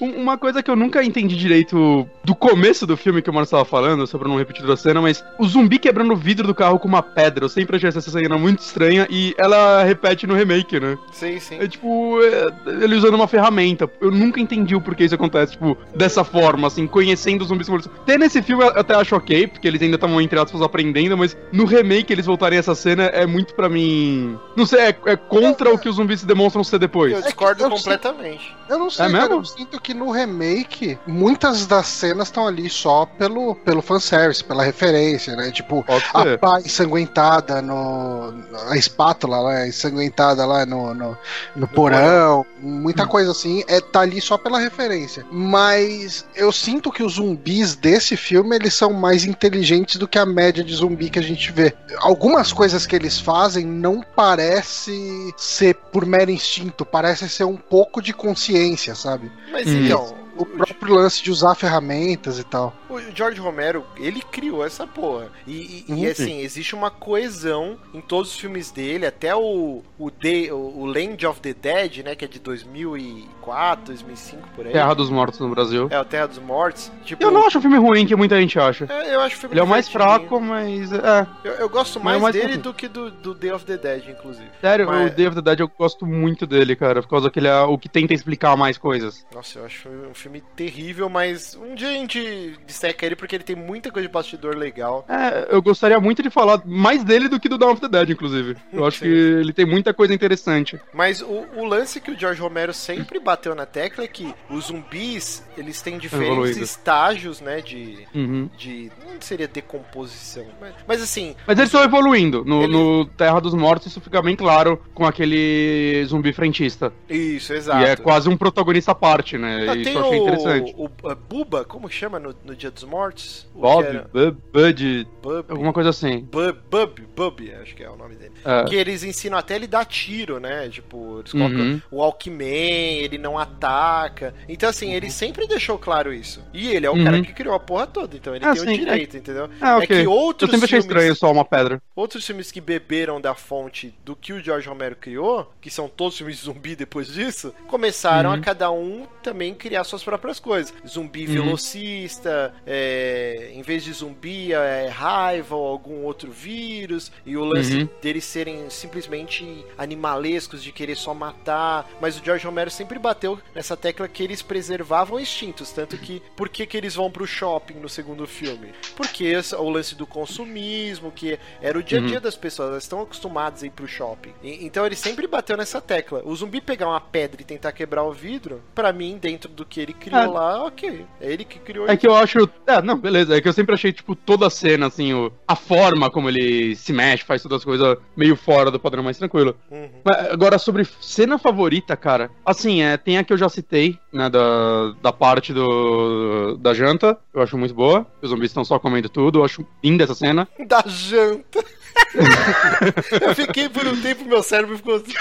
Uma coisa que eu nunca entendi direito do começo do filme que o Marcos estava falando, só pra não repetir a cena, mas o zumbi quebrando o vidro do carro com uma pedra. Eu sempre achei essa cena muito estranha e ela repete no remake, né? Sim, sim. É tipo, é, ele usando uma ferramenta. Eu nunca entendi o porquê isso acontece, tipo, dessa forma, assim, conhecendo os zumbis como eles são. Até nesse filme eu até acho ok, porque eles ainda estavam, entre aspas, aprendendo, mas no remake eles voltarem a essa cena é muito pra mim. Não sei, é, é contra o que os zumbis se demonstram ser depois. Eu discordo eu completamente. Eu não sei, É cara, mesmo? eu sinto que no remake, muitas das cenas estão ali só pelo, pelo fanservice, pela referência, né? Tipo, a pá ensanguentada no. A espátula né? ensanguentada lá no, no, no porão, muita coisa assim, é, tá ali só pela referência. Mas eu sinto que os zumbis desse filme eles são mais inteligentes do que a média de zumbi que a gente vê. Algumas coisas que eles fazem não parece ser por mero instinto, parece ser um pouco de consciência, sabe? Mas Hum. então, O próprio lance de usar ferramentas e tal. O George Romero, ele criou essa porra. E, e- e, assim, existe uma coesão em todos os filmes dele, até o, o, Day- o, o Land of the Dead, né, que é de 2004, 2005, por aí. Terra dos Mortos no Brasil. É, o Terra dos Mortos. Tipo, Eu não acho um filme ruim, que muita gente acha. é, eu acho o filme Ele é o mais fraco, mas. É. Eu, eu gosto é mais, mais dele do que do, do Day of the Dead, inclusive. Sério, Mas- o Day of the Dead eu gosto muito dele, cara, por causa que ele é o que tenta explicar mais coisas. Nossa, eu acho um filme terrível, mas um dia a gente disseca ele porque ele tem muita coisa de bastidor legal. É, eu gostaria muito de falar mais dele do que do Dawn of the Dead, inclusive. Eu acho que ele tem muita coisa interessante. Mas o, o lance que o George Romero sempre bateu na tecla é que os zumbis, eles têm diferentes Evoluído. estágios, né, de... Uhum. de não seria decomposição, mas, mas assim, Mas eles estão evoluindo. No, Ele- no Terra dos Mortos, isso fica bem claro com aquele zumbi frentista. isso, exato. E é quase um protagonista à parte, né? Ah, isso eu achei interessante. o, o a Buba, como chama no, no Dia dos Mortos? Bob, era- Bub, Bud, Bub, alguma coisa assim. Bub, Bub, Bub, acho que é o nome dele. É. Que eles ensinam até ele dar tiro, né? Tipo, eles colocam Uhum. o Walkman, ele não ataca. Então, assim, ele sempre deixou claro isso. E ele é o Uhum. cara que criou a porra toda, então ele Ah, tem o direito, entendeu? Ah, ok. É que outros eu sempre achei filmes, estranho só uma pedra. outros filmes que beberam da fonte do que o George Romero criou, que são todos filmes de zumbi depois disso, começaram Uhum. a cada um também criar suas próprias coisas. Zumbi Uhum. velocista, é, em vez de zumbi é raiva ou algum outro vírus, e o lance Uhum. deles serem simplesmente animalescos, de querer só matar. Mas o George Romero sempre bateu nessa tecla que eles preservavam instintos. Tanto que, por que, que eles vão pro shopping no segundo filme? Porque esse- o lance do consumismo, que era o dia a dia das pessoas, elas estão acostumadas a ir pro shopping. E- então ele sempre bateu nessa tecla. O zumbi pegar uma pedra e tentar quebrar o vidro, pra mim, dentro do que ele criou É. lá, ok. É ele que criou É que eu acho. É, não, beleza. É que eu sempre achei, tipo, toda a cena, assim, o, a forma como ele se mexe, faz todas as coisas meio fora do padrão mais tranquilo. Uhum. Mas, agora, sobre cena favorita, cara. Assim, é, tem a que eu já citei, né, da, da parte do, da janta. Eu acho muito boa. Os zumbis estão só comendo tudo. Eu acho linda essa cena. [laughs] da janta. [laughs] eu fiquei por um tempo, meu cérebro ficou aqui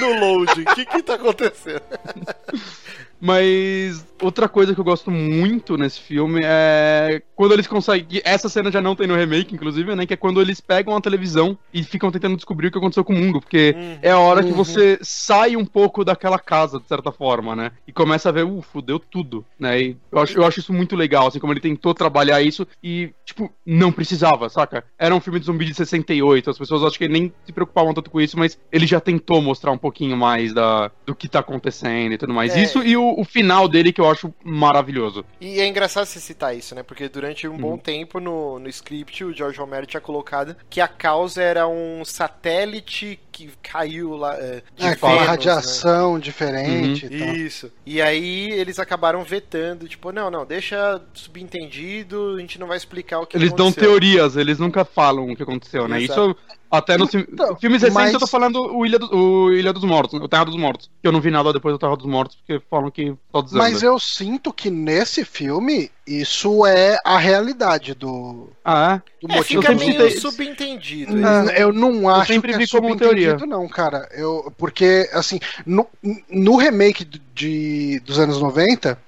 no load. O que que tá acontecendo? [laughs] Mas outra coisa que eu gosto muito nesse filme é quando eles conseguem. Essa cena já não tem no remake, inclusive, né? Que é quando eles pegam a televisão e ficam tentando descobrir o que aconteceu com o mundo. Porque é a hora que você sai um pouco daquela casa, de certa forma, né? E começa a ver, uh, fudeu tudo, né? E eu acho, eu acho isso muito legal, assim, como ele tentou trabalhar isso e, tipo, não precisava, saca? Era um filme de zumbi de 68, as pessoas acho que nem se preocupavam tanto com isso, mas ele já tentou mostrar um pouquinho mais da, do que tá acontecendo e tudo mais. É. Isso e o, o final dele que eu acho maravilhoso. E é engraçado você citar isso, né? Porque durante um Uhum. bom tempo no, no script o George Romero tinha colocado que a causa era um satélite que caiu lá é, de É, com uma Vênus, né? radiação diferente Uhum. e tal. Isso. E aí eles acabaram vetando, tipo, não, não, deixa subentendido, a gente não vai explicar o que Eles dão aconteceu. teorias, eles nunca falam o que aconteceu, né? Exato. Isso até nos Então, filmes recentes mas- eu tô falando o Ilha, do, o Ilha dos Mortos, o Terra dos Mortos. Que eu não vi nada depois do Terra dos Mortos, porque falam que só desanda. Mas eu sinto que nesse filme isso é a realidade do, Ah, do É, motivo. fica meio subentendido. Isso. Eu não acho sempre que é vi como subentendido, teoria. não, cara. Eu, porque, assim, no, no remake de, de- dos anos 90,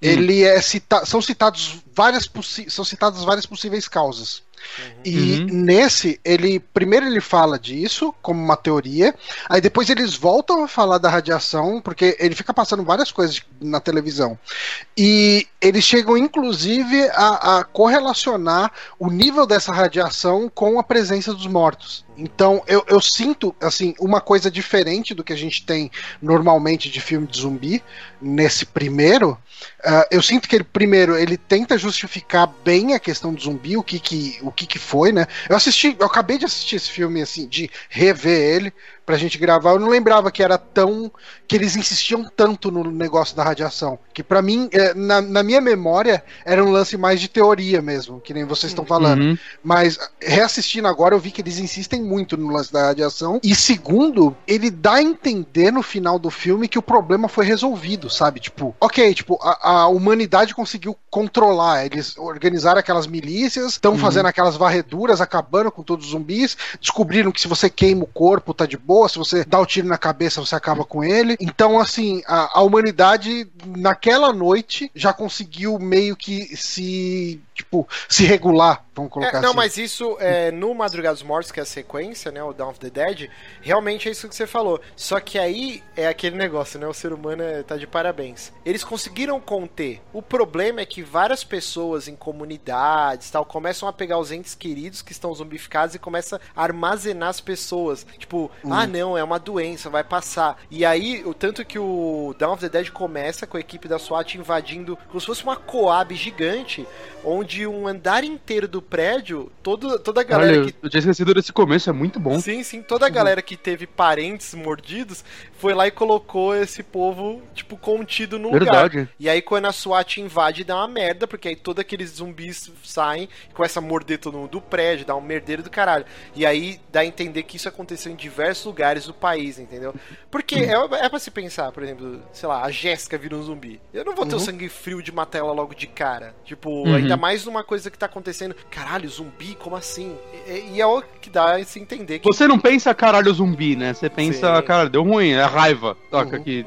ele é cita são citados várias são citadas várias possíveis causas. E Uhum. nesse, ele primeiro ele fala disso como uma teoria, aí depois eles voltam a falar da radiação, porque ele fica passando várias coisas na televisão. E eles chegam, inclusive, a, a correlacionar o nível dessa radiação com a presença dos mortos. Então, eu, eu sinto, assim, uma coisa diferente do que a gente tem normalmente de filme de zumbi, nesse primeiro. Ah, eu sinto que ele, primeiro, ele tenta justificar bem a questão do zumbi, o que que, o que que foi, né? Eu assisti, eu acabei de assistir esse filme, assim, de rever ele pra gente gravar. Eu não lembrava que era tão. que eles insistiam tanto no negócio da radiação. Que pra mim, é, na, na minha memória, era um lance mais de teoria mesmo, que nem vocês estão falando. Uhum. Mas reassistindo agora, eu vi que eles insistem muito no lance da radiação. E segundo, ele dá a entender no final do filme que o problema foi resolvido, sabe? Tipo, ok, tipo, a, a humanidade conseguiu controlar. Eles organizaram aquelas milícias, estão fazendo aquelas varreduras, acabando com todos os zumbis. Descobriram que se você queima o corpo, tá de boa. Se você dá o tiro na cabeça, você acaba com ele. Então, assim, a, a humanidade, naquela noite, já conseguiu meio que se, tipo, se regular, vamos colocar É, não, assim. mas isso é, no Madrugada dos Mortos, que é a sequência, né? O Dawn of the Dead, realmente é isso que você falou. Só que aí é aquele negócio, né? O ser humano é, tá de parabéns. Eles conseguiram conter. O problema é que várias pessoas em comunidades tal começam a pegar os entes queridos que estão zumbificados e começam a armazenar as pessoas. Tipo, ah, não, é uma doença, vai passar. E aí, o tanto que o Dawn of the Dead começa com a equipe da SWAT invadindo como se fosse uma Coab gigante, onde um andar inteiro do prédio, todo, toda a galera Olha, que eu tinha esquecido desse começo, é muito bom. Sim, sim. Toda a galera que teve parentes mordidos foi lá e colocou esse povo, tipo, contido no lugar. Verdade. E aí, quando a SWAT invade, dá uma merda, porque aí todos aqueles zumbis saem começam a morder todo mundo do prédio, dá um merdeiro do caralho. E aí dá a entender que isso aconteceu em diversos lugares do país, entendeu? Porque é, é pra se pensar, por exemplo, sei lá, a Jéssica vira um zumbi. Eu não vou ter o sangue frio de matar ela logo de cara. Tipo, Uhum. ainda mais numa coisa que tá acontecendo. Caralho, zumbi? Como assim? E, e é o que dá a se entender que Você não pensa caralho zumbi, né? Você pensa, Sim. cara, deu ruim, é raiva. Toca Uhum. que.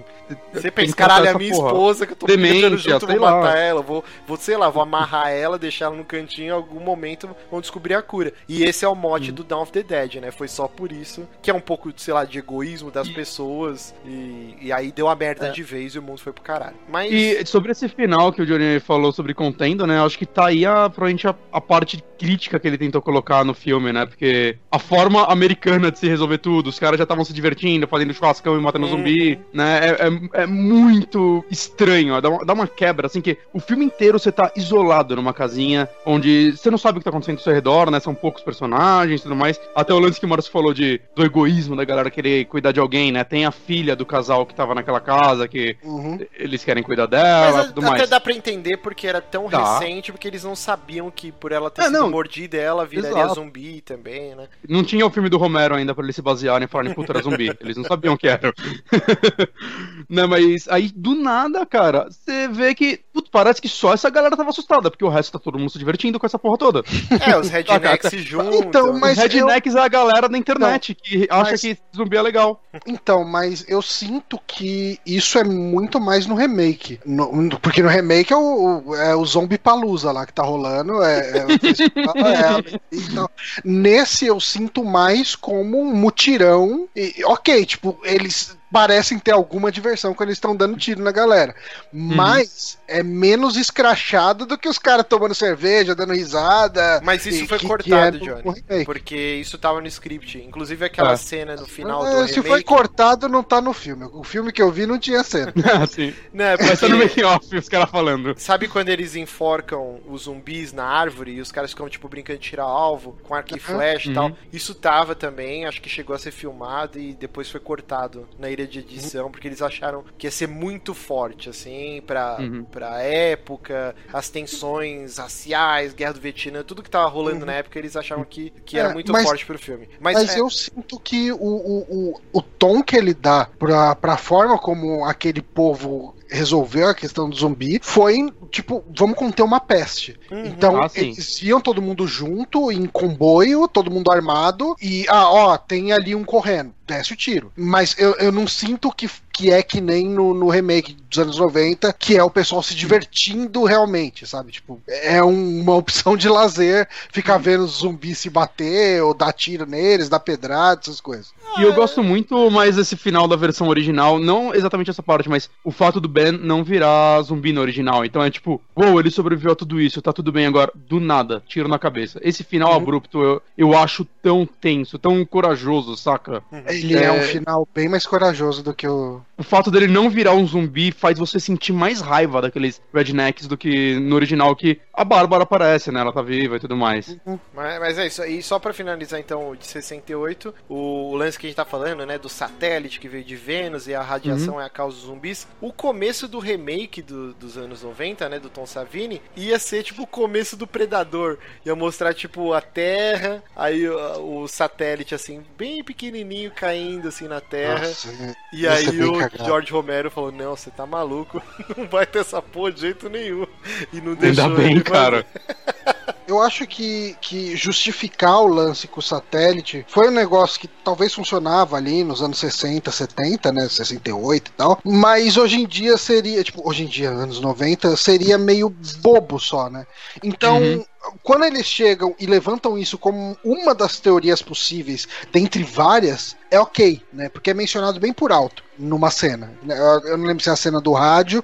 Você pensa, caralho, é a minha porra. esposa que eu tô deixando junto, vou lá. matar ela, vou, vou, sei lá, vou amarrar ela, deixar ela no cantinho, em algum momento vão descobrir a cura. E esse é o Hum. mote do Dawn of the Dead, né? Foi só por isso, que é um pouco, sei lá, de egoísmo das pessoas, e, e aí deu a merda de vez e o mundo foi pro caralho. Mas... E sobre esse final que o Johnny falou sobre contendo, né? Acho que tá aí a, provavelmente a, a parte crítica que ele tentou colocar no filme, né? Porque a forma americana de se resolver tudo, os caras já estavam se divertindo, fazendo churrascão e matando Uhum. zumbi, né? É, é, é muito estranho, ó, dá uma, dá uma quebra, assim, que o filme inteiro você tá isolado numa casinha, onde você não sabe o que tá acontecendo ao seu redor, né? São poucos personagens e tudo mais. Até o lance que o Márcio falou de, do egoísmo da galera querer cuidar de alguém, né? Tem a filha do casal que tava naquela casa, que Uhum. eles querem cuidar dela Mas e tudo até mais. dá pra entender porque era tão Dá. recente, porque eles não sabiam que por ela ter É, sido não. mordida, ela viraria Exato. zumbi também, né? Não tinha o filme do Romero ainda pra eles se basearem e falarem, puta, era zumbi. Eles não sabiam o que era. [laughs] não, mas aí, do nada, cara, você vê que, putz, parece que só essa galera tava assustada, porque o resto tá todo mundo se divertindo com essa porra toda. [laughs] É, os rednecks se juntam. Então, mas Os rednecks é a galera da internet que acha mas- que zumbi é legal. Então, mas eu sinto que isso é muito mais no remake. No- no- porque no remake é o, o- é o Zombie Palusa lá que tá rolando. É, é [laughs] é, e tal. Nesse eu sinto mais como um mutirão. E, ok, tipo, eles parecem ter alguma diversão quando eles estão dando tiro na galera. Mas é menos escrachado do que os caras tomando cerveja, dando risada. Mas isso e foi que- que cortado, é no- Johnny. no remake. Porque isso tava no script. Inclusive aquela Ah. cena no final É, do se remake. foi cortado, não tá no filme. O filme que eu vi não tinha cena. [laughs] Sim. Né, Mas tá no porque- making off, os caras falando. Sabe quando eles enforcam os zumbis na árvore e os caras ficam, tipo, brincando de tirar alvo com arco e flecha e tal? Uhum. Isso tava também, acho que chegou a ser filmado e depois foi cortado na de edição, porque eles acharam que ia ser muito forte, assim, pra, Uhum. pra época, as tensões raciais, guerra do Vietnã, tudo que tava rolando na época, eles acharam que, que era É, muito mas- forte pro filme. Mas, Mas, é, eu sinto que o, o, o, o tom que ele dá pra, pra forma como aquele povo resolveu a questão do zumbi foi tipo, vamos conter uma peste. Uhum. Então, Ah, eles iam todo mundo junto, em comboio, todo mundo armado, e, ah, ó, tem ali um correndo, desce o tiro. Mas eu, eu não sinto que, que é que nem no, no remake dos anos 90, que é o pessoal se divertindo realmente, sabe? Tipo, é um- uma opção de lazer ficar vendo os zumbis se bater, ou dar tiro neles, dar pedrada, essas coisas. E eu gosto muito mais desse final da versão original, não exatamente essa parte, mas o fato do Ben não virar zumbi no original. Então é tipo, uou, ele sobreviveu a tudo isso, tá tudo bem agora. Do nada, tiro na cabeça. Esse final abrupto eu, eu acho tão tenso, tão corajoso, saca? Ele é... É. um final bem mais corajoso do que o. O fato dele não virar um zumbi faz você sentir mais raiva daqueles rednecks do que no original, que a Bárbara aparece, né? Ela tá viva e tudo mais. Mas, mas é isso. E só pra finalizar, então, o de 68, o, o lance que a gente tá falando, né? Do satélite que veio de Vênus e a radiação é a causa dos zumbis. O começo do remake do- dos anos 90, né? Do Tom Savini, ia ser tipo o começo do Predador. Ia mostrar, tipo, a Terra, aí o, o satélite, assim, bem pequenininho caindo, assim, na Terra. Nossa, E aí o cagado. George Romero falou: Não, você tá maluco, [laughs] não vai ter essa porra de jeito nenhum. E não deixou Ainda bem, ele cara. Eu acho que, que justificar o lance com o satélite foi um negócio que talvez funcionava ali nos anos 60, 70, né? 68 e tal. Mas hoje em dia seria, tipo, hoje em dia, anos 90, seria meio bobo só, né? Então. Uhum. Quando eles chegam e levantam isso como uma das teorias possíveis, dentre várias, é ok, né? Porque é mencionado bem por alto numa cena. Eu não lembro se é a cena do rádio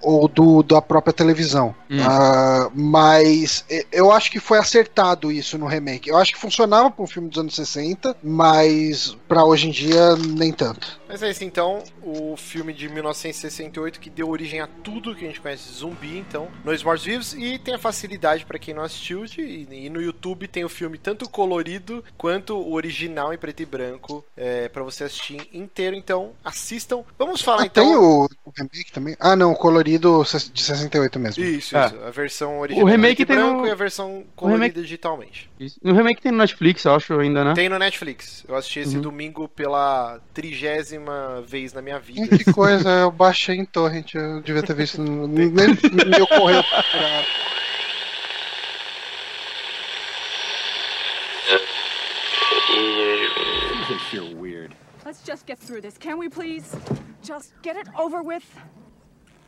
ou do, da própria televisão. Hum. Ah, mas eu acho que foi acertado isso no remake. Eu acho que funcionava para um filme dos anos 60, mas para hoje em dia nem tanto. Mas é isso, então, o filme de 1968 que deu origem a tudo que a gente conhece de zumbi, então, Nós Mortos Vivos, e tem a facilidade pra quem não assistiu, de, e no YouTube tem o filme tanto colorido quanto o original em preto e branco é, para você assistir inteiro, então assistam. Vamos falar Ah, então. tem o, o remake também? Ah, não, o colorido de 68 mesmo. Isso, É. isso, a versão original O remake em preto tem branco no- e a versão colorida remake- digitalmente. Isso. No remake tem no Netflix, eu acho, ainda, né? Tem no Netflix. Eu assisti esse Uhum. domingo pela trigésima vez na minha vida. Que coisa, eu baixei em torrent, eu devia ter visto, nem me ocorreu procurar. You're weird. Let's just get through this, can we please? Just get it over with.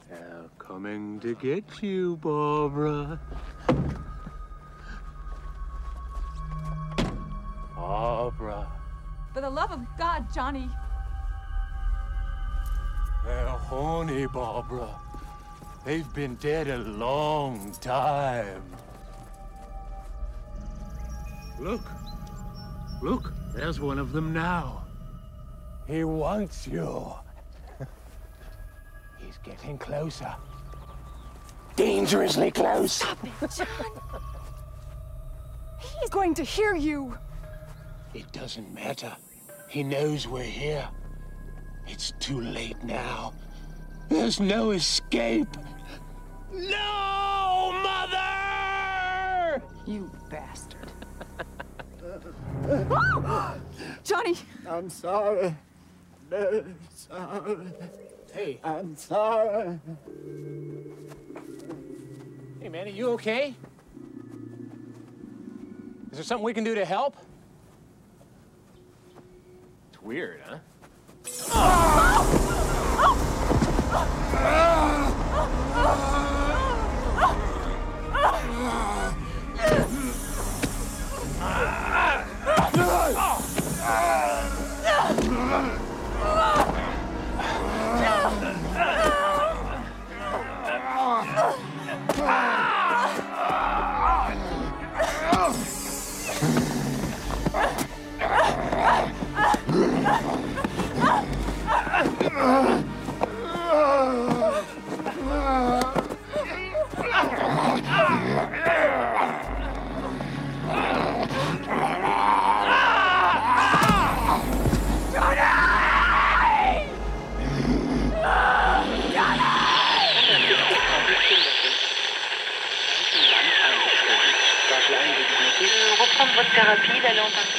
They're coming to get you, Barbara. Barbara. For the love of God, Johnny. They're horny, Barbara. They've been dead a long time. Look. Look, there's one of them now. He wants you. [laughs] He's getting closer. Dangerously close. Stop it, John. He's going to hear you. It doesn't matter. He knows we're here. It's too late now. There's no escape. No, Mother! You bastard. [laughs] Johnny, I'm sorry. No, sorry. Hey, I'm sorry. hey, man, are you okay? Is there something we can do to help? It's weird, huh? É, Reprendre votre thérapie d'aller en que...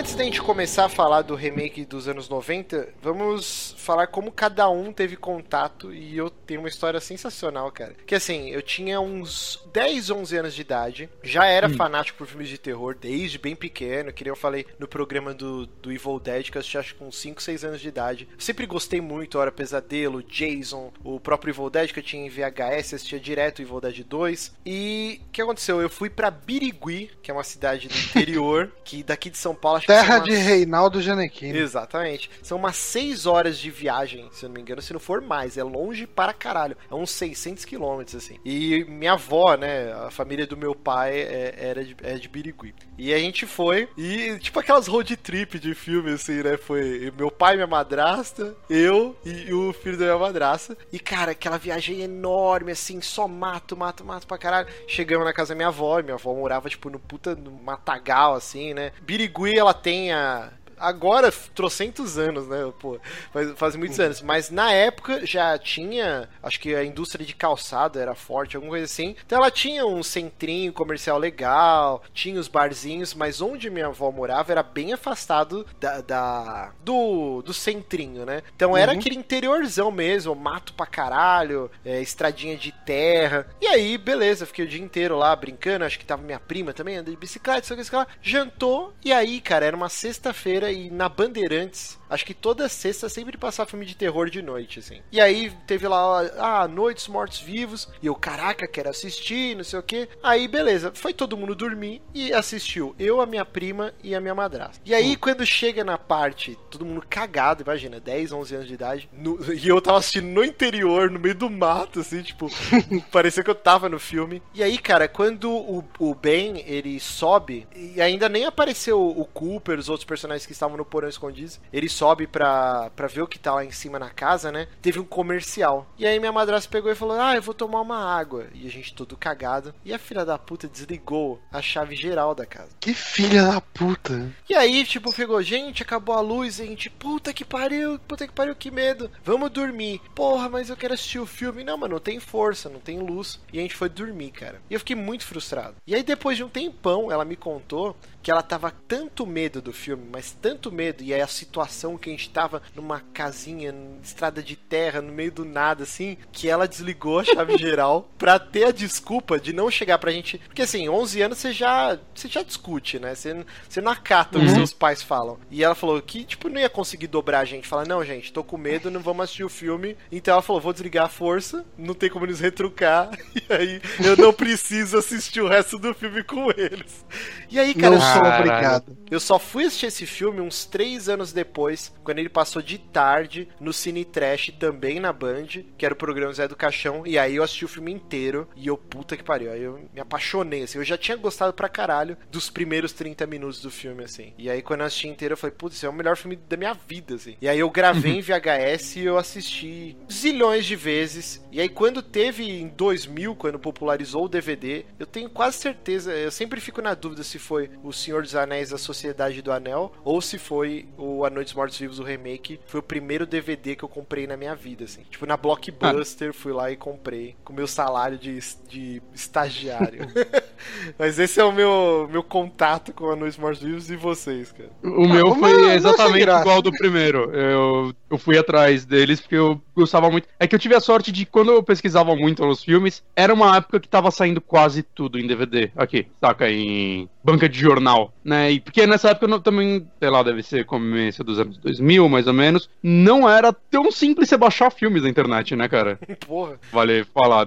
antes da gente começar a falar do remake dos anos 90, vamos falar como cada um teve contato. E eu tenho uma história sensacional, cara. Que assim, eu tinha uns 10, 11 anos de idade, já era Hum. fanático por filmes de terror desde bem pequeno. Que nem eu falei no programa do, do Evil Dead, que eu assisti acho que com 5, 6 anos de idade. Sempre gostei muito, Hora Pesadelo, Jason, o próprio Evil Dead que eu tinha em VHS, assistia direto o Evil Dead 2. E o que aconteceu? Eu fui pra Birigui, que é uma cidade do interior, [laughs] que daqui de São Paulo acho que Terra de Reinaldo Gianecchini. Exatamente. São umas 6 horas de viagem, se eu não me engano, se não for mais. É longe para caralho. É uns 600 quilômetros, assim. E minha avó, né, a família do meu pai é, era de, é de Birigui. E a gente foi, e tipo aquelas road trip de filme, assim, né? Foi meu pai, minha madrasta, eu e o filho da minha madrasta. E, cara, aquela viagem enorme, assim, só mato, mato, mato pra caralho. Chegamos na casa da minha avó, e minha avó morava, tipo, no puta, no matagal, assim, né? Birigui, ela tem a agora trocentos anos, né? Pô, faz, faz muitos anos. Mas na época já tinha, acho que a indústria de calçado era forte, alguma coisa assim. Então ela tinha um centrinho comercial legal, tinha os barzinhos, mas onde minha avó morava era bem afastado da, da- do, do centrinho, né? Então era Uhum. aquele interiorzão mesmo, mato pra caralho, é, estradinha de terra. E aí, beleza, fiquei o dia inteiro lá brincando, acho que tava minha prima também, andando de bicicleta, o que, lá. Jantou, e aí, cara, era uma sexta-feira e na Bandeirantes, acho que toda sexta sempre passava filme de terror de noite, assim. E aí teve lá, ah, Noites Mortos Vivos, e eu, caraca, quero assistir, não sei o que. Aí, beleza, foi todo mundo dormir e assistiu. Eu, a minha prima e a minha madrasta. E aí, quando chega na parte, todo mundo cagado, imagina, 10, 11 anos de idade, no- [laughs] e eu tava assistindo no interior, no meio do mato, assim, tipo, [laughs] parecia que eu tava no filme. E aí, cara, quando o, o Ben, ele sobe, e ainda nem apareceu o Cooper, os outros personagens que estavam no porão escondidos, ele sobe pra, pra ver o que tá lá em cima na casa, né? Teve um comercial. E aí minha madrasta pegou e falou, ah, eu vou tomar uma água. E a gente todo cagado. E a filha da puta desligou a chave geral da casa. Que filha da puta. E aí, tipo, pegou, gente, acabou a luz, e a gente, puta que pariu, puta que pariu, que medo. Vamos dormir. Porra, mas eu quero assistir o filme. Não, mano, não tem força, não tem luz. E a gente foi dormir, cara. E eu fiquei muito frustrado. E aí, depois de um tempão, ela me contou que ela tava tanto medo do filme, mas tanto medo, e aí a situação que a gente tava numa casinha, estrada de terra, no meio do nada, assim, que ela desligou a chave [laughs] geral pra ter a desculpa de não chegar pra gente. Porque assim, 11 anos você já, você já discute, né? Você, você não acata o que Uhum. seus pais falam. E ela falou que, tipo, não ia conseguir dobrar a gente. Falar, não, gente, tô com medo, não vamos assistir o filme. Então ela falou, vou desligar a força, não tem como nos retrucar. [laughs] E aí eu não preciso assistir o resto do filme com eles. E aí, cara, Não sou obrigado. eu só fui assistir esse filme uns três anos depois, quando ele passou de tarde no Cine Trash, também na Band, que era o programa Zé do Caixão, e aí eu assisti o filme inteiro, e eu, puta que pariu, aí eu me apaixonei, assim, eu já tinha gostado pra caralho dos primeiros 30 minutos do filme, assim. E aí quando eu assisti inteiro, eu falei, putz, esse é o melhor filme da minha vida, assim. E aí eu gravei em VHS e eu assisti zilhões de vezes, e aí quando teve em 2000, quando popularizou o DVD, eu tenho quase certeza, eu sempre fico na dúvida se foi o Senhor dos Anéis, a Sociedade do Anel, ou se foi o A Noite dos Mortos Vivos, o remake. Foi o primeiro DVD que eu comprei na minha vida, assim. Tipo, na Blockbuster, fui lá e comprei com meu salário de, de estagiário. [laughs] Mas esse é o meu, meu contato com A Noite dos Mortos Vivos e vocês, cara. O meu uma- foi exatamente igual ao do primeiro. Eu, eu fui atrás deles porque eu gostava muito. É que eu tive a sorte de, quando eu pesquisava muito nos filmes, era uma época que tava saindo quase tudo em DVD. Aqui, saca? Em banca de jornal, né? E porque nessa época eu não- também, sei lá, deve ser começo dos anos 2000, mais ou menos, não era tão simples você baixar filmes na internet, né, cara? [laughs] Porra. Vale falar.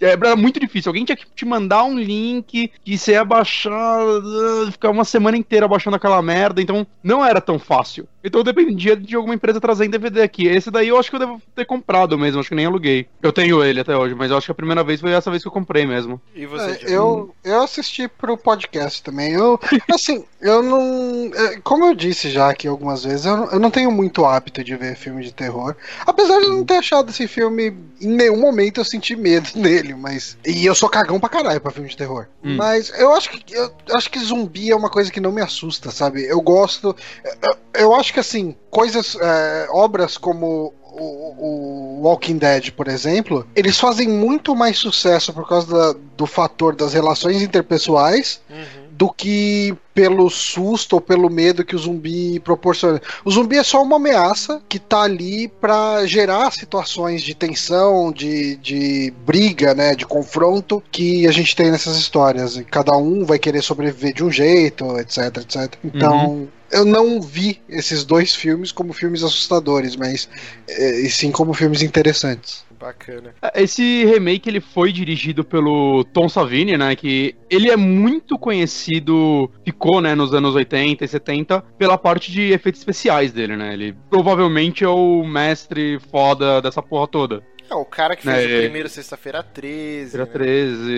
Era muito difícil. Alguém tinha que te mandar um link que você ia baixar, ficar uma semana inteira baixando aquela merda. Então não era tão fácil. Então eu dependia de alguma empresa trazer em DVD aqui. Esse daí eu acho que eu devo ter comprado mesmo, acho que nem aluguei. Eu tenho ele até hoje, mas eu acho que a primeira vez foi essa vez que eu comprei mesmo. E você, É, eu, eu assisti pro podcast também. Eu, [laughs] assim, eu não. é, Como eu disse já aqui algumas vezes, eu, não- eu não tenho muito hábito de ver filme de terror. Apesar de eu não ter achado esse filme, em nenhum momento eu senti medo nele, mas. E eu sou cagão pra caralho pra filme de terror. Hum. Mas eu acho que eu acho que zumbi é uma coisa que não me assusta, sabe? Eu gosto. Eu, eu acho que assim, coisas. é, obras como o, o Walking Dead, por exemplo, eles fazem muito mais sucesso por causa da- do fator das relações interpessoais Uhum. Do que pelo susto ou pelo medo que o zumbi proporciona. O zumbi é só uma ameaça que tá ali pra gerar situações de tensão, de, de briga, né, de confronto que a gente tem nessas histórias. E cada um vai querer sobreviver de um jeito, etc, etc. Então, eu não vi esses dois filmes como filmes assustadores, mas é, e sim como filmes interessantes. Bacana. Esse remake ele foi dirigido pelo Tom Savini, né? Que ele é muito conhecido, ficou, né, nos anos 80 e 70, pela parte de efeitos especiais dele, né? Ele provavelmente é o mestre foda dessa porra toda. É, o cara que fez É, o é. primeiro Sexta-feira 13. Tira né? 13.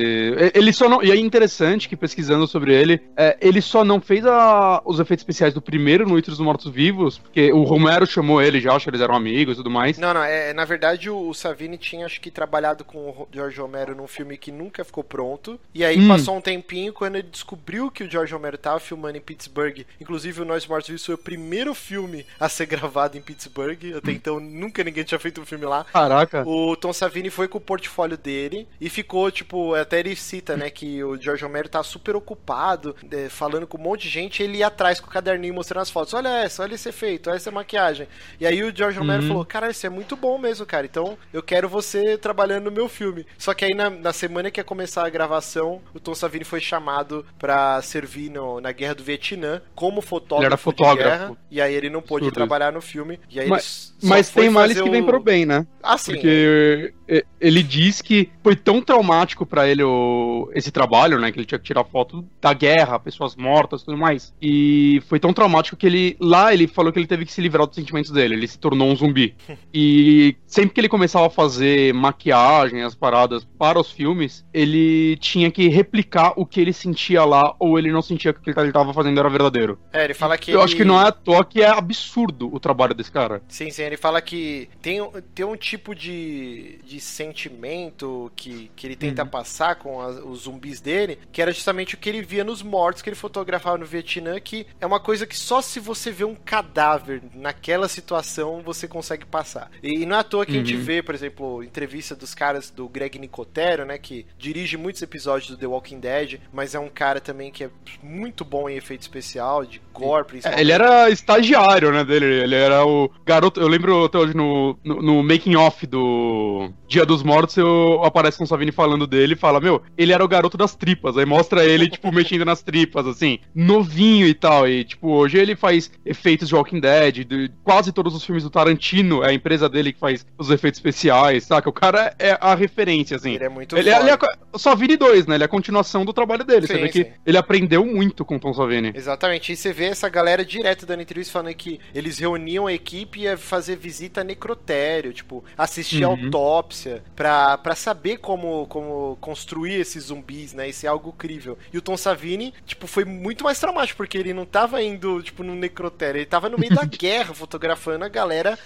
Ele só não. E é interessante que pesquisando sobre ele, é, ele só não fez a- os efeitos especiais do primeiro Noites dos Mortos Vivos, porque o Romero chamou ele já, acho que eles eram amigos e tudo mais. Não, não, é, na verdade o, o Savini tinha acho que trabalhado com o George Romero num filme que nunca ficou pronto. E aí Hum. passou um tempinho quando ele descobriu que o George Romero tava filmando em Pittsburgh. Inclusive o Nós Mortos Vivos foi o primeiro filme a ser gravado em Pittsburgh. Até então nunca ninguém tinha feito um filme lá. Caraca. O Tom Savini foi com o portfólio dele e ficou, tipo, até ele cita, né, que o George Romero tá super ocupado, eh, falando com um monte de gente, ele ia atrás com o caderninho mostrando as fotos. Olha essa, olha esse efeito, olha essa maquiagem. E aí o George Romero Uhum. falou, cara, isso é muito bom mesmo, cara, então eu quero você trabalhando no meu filme. Só que aí na, na semana que ia começar a gravação, o Tom Savini foi chamado pra servir no- na Guerra do Vietnã como fotógrafo, Ele era de fotógrafo. guerra, e aí ele não pôde trabalhar no filme. E aí Mas, mas tem males que vem o- pro bem, né? Ah, sim. Porque é, ele diz que foi tão traumático pra ele o- esse trabalho, né? Que ele tinha que tirar foto da guerra, pessoas mortas e tudo mais. E foi tão traumático que ele. Lá ele falou que ele teve que se livrar dos sentimentos dele. Ele se tornou um zumbi. [laughs] E sempre que ele começava a fazer maquiagem, as paradas para os filmes, ele tinha que replicar o que ele sentia lá, ou ele não sentia que o que ele tava fazendo era verdadeiro. É, ele fala que Eu ele- acho que não é à toa que é absurdo o trabalho desse cara. Sim, sim, ele fala que tem, um- tem um tipo de, de sentimento que, que ele tenta passar com as- os zumbis dele, que era justamente o que ele via nos mortos que ele fotografava no Vietnã, que é uma coisa que só se você vê um cadáver naquela situação você consegue passar. E não é à toa que a gente Uhum. vê, por exemplo, entrevista dos caras do Greg Nicotero, né, que dirige muitos episódios do The Walking Dead, mas é um cara também que é muito bom em efeito especial, de gore, É, principalmente. ele era estagiário, né, dele. Ele era o garoto. Eu lembro até hoje no, no, no making off do Dia dos Mortos, eu aparece com o Savini falando dele e fala: Meu, ele era o garoto das tripas. Aí mostra ele, tipo, [laughs] mexendo nas tripas, assim, novinho e tal. E, tipo, hoje ele faz efeitos de Walking Dead, de quase todos os filmes do Tarantino, é a empresa dele que faz os efeitos especiais, saca? O cara é a referência, assim. Ele é muito Ele, é- ele é o Savini 2, né? Ele é a continuação do trabalho dele. Você Sim, vê que sim. ele aprendeu muito com o Tom Savini. Exatamente, e você vê essa galera direto dando entrevista falando que eles reuniam a equipe e ia fazer visita a necrotério, tipo, assistir a Uhum. autópsia, pra, pra saber como, como construir esses zumbis, né? Isso é algo crível. E o Tom Savini, tipo, foi muito mais traumático, porque ele não tava indo, tipo, no necrotério, ele tava no meio da [laughs] guerra fotografando a galera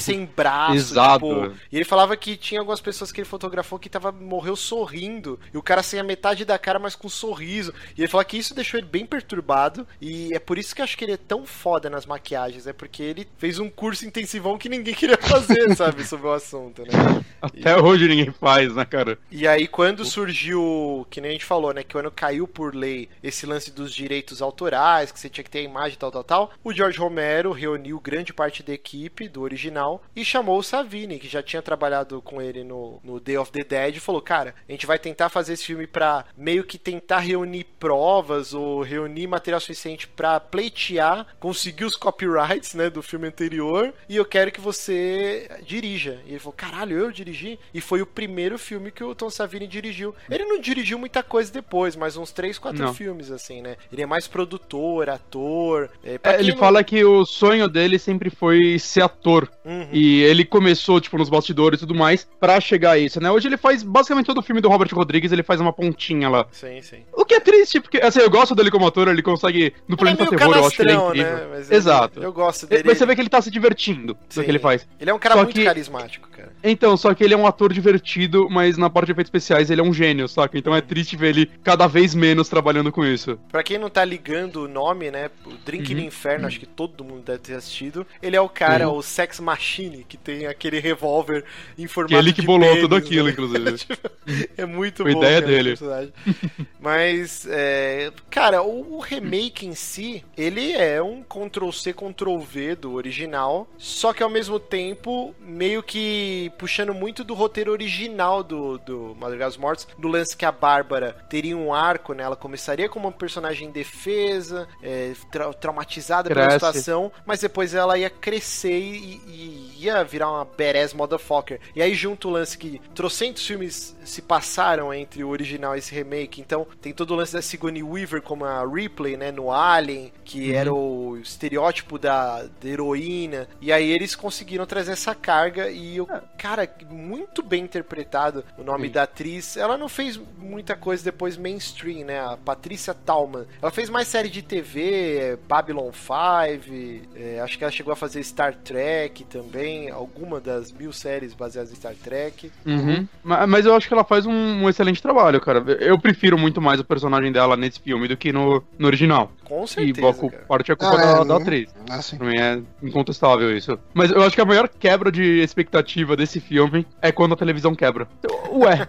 sem braço, [laughs] Exato. tipo, e ele falava que tinha algumas pessoas que ele fotografou que tava, morreu sorrindo. E o cara sem a metade da cara, mas com um sorriso. E ele falou que isso deixou ele bem perturbado. E é por isso que eu acho que ele é tão foda nas maquiagens. É porque ele fez um curso intensivão que ninguém queria fazer, [laughs] sabe? Sobre o assunto, né? Até hoje ninguém faz, né, cara? E aí, quando surgiu, que nem a gente falou, né? Que quando caiu por lei esse lance dos direitos autorais, que você tinha que ter a imagem tal, tal, tal, o George Romero reuniu grande parte da equipe do original e chamou o Savini, que já tinha trabalhado com ele no, no Day of the Dead, e falou: Cara, a gente vai tentar fazer esse filme pra meio que tentar reunir provas ou reunir material suficiente pra pleitear, conseguir os copyrights, né, do filme anterior, e eu quero que você dirija. E ele falou: Caralho, eu dirigi? E foi o primeiro filme que o Tom Savini dirigiu. Ele não dirigiu muita coisa depois, mas uns 3, 4 Não. filmes, assim, né? Ele é mais produtor, ator. É, É, ele não- fala que o sonho dele sempre foi ser ator. Uhum. E ele começou, tipo, nos bastidores e tudo mais, pra chegar a isso, né? Hoje ele faz basicamente todo o filme do Robert Rodrigues, ele faz uma pontinha lá. Sim, sim. O que é triste, porque, assim, eu gosto dele como ator, ele consegue. No é Planeta meio Terror, eu acho que ele é canastrão, incrível. né? Mas Exato. Eu gosto É, dele. Mas você vê que ele tá se divertindo do que ele faz. Ele é um cara Só muito que- carismático, cara. Então, só que ele é um ator divertido, mas na parte de efeitos especiais ele é um gênio, saca? Então é triste ver ele cada vez menos trabalhando com isso. Pra quem não tá ligando o nome, né? O Drink Uhum. no Inferno, acho que todo mundo deve ter assistido. Ele é o cara, Uhum. o Sex Machine, que tem aquele revólver em formato Que ele que bolou pênis, tudo aquilo, né? inclusive. [laughs] Tipo, é muito Foi bom. ideia cara, dele. Mas, é, cara, o, o remake em si, ele é um Ctrl-C, Ctrl-V do original, só que ao mesmo tempo, meio que puxando muito do roteiro original do, do Madrugada dos Mortos, do lance que a Bárbara teria um arco, né? Ela começaria como uma personagem indefesa, é, tra- traumatizada pela Cresce. situação, mas depois ela ia crescer e, e ia virar uma badass motherfucker. E aí junto o lance que trocentos filmes se passaram entre o original e esse remake, então tem todo o lance da Sigourney Weaver como a Ripley, né, no Alien, que Uhum. era o estereótipo da, da heroína, e aí eles conseguiram trazer essa carga e o cara, muito bem interpretado o nome Sim. da atriz, ela não fez muita coisa depois mainstream, né, a Patrícia Tallman, ela fez mais série de TV, é, Babylon 5, é, acho que ela chegou a fazer Star Trek também, alguma das mil séries baseadas em Star Trek. Uhum. Ma- Mas eu acho que ela faz um, um excelente trabalho, cara. Eu prefiro muito mais o personagem dela nesse filme do que no, no original. Com E certeza, boa cara. parte é culpa Ah, da, é, da atriz. Assim. Pra mim é incontestável isso. Mas eu acho que a maior quebra de expectativa desse filme é quando a televisão quebra. Eu- Ué,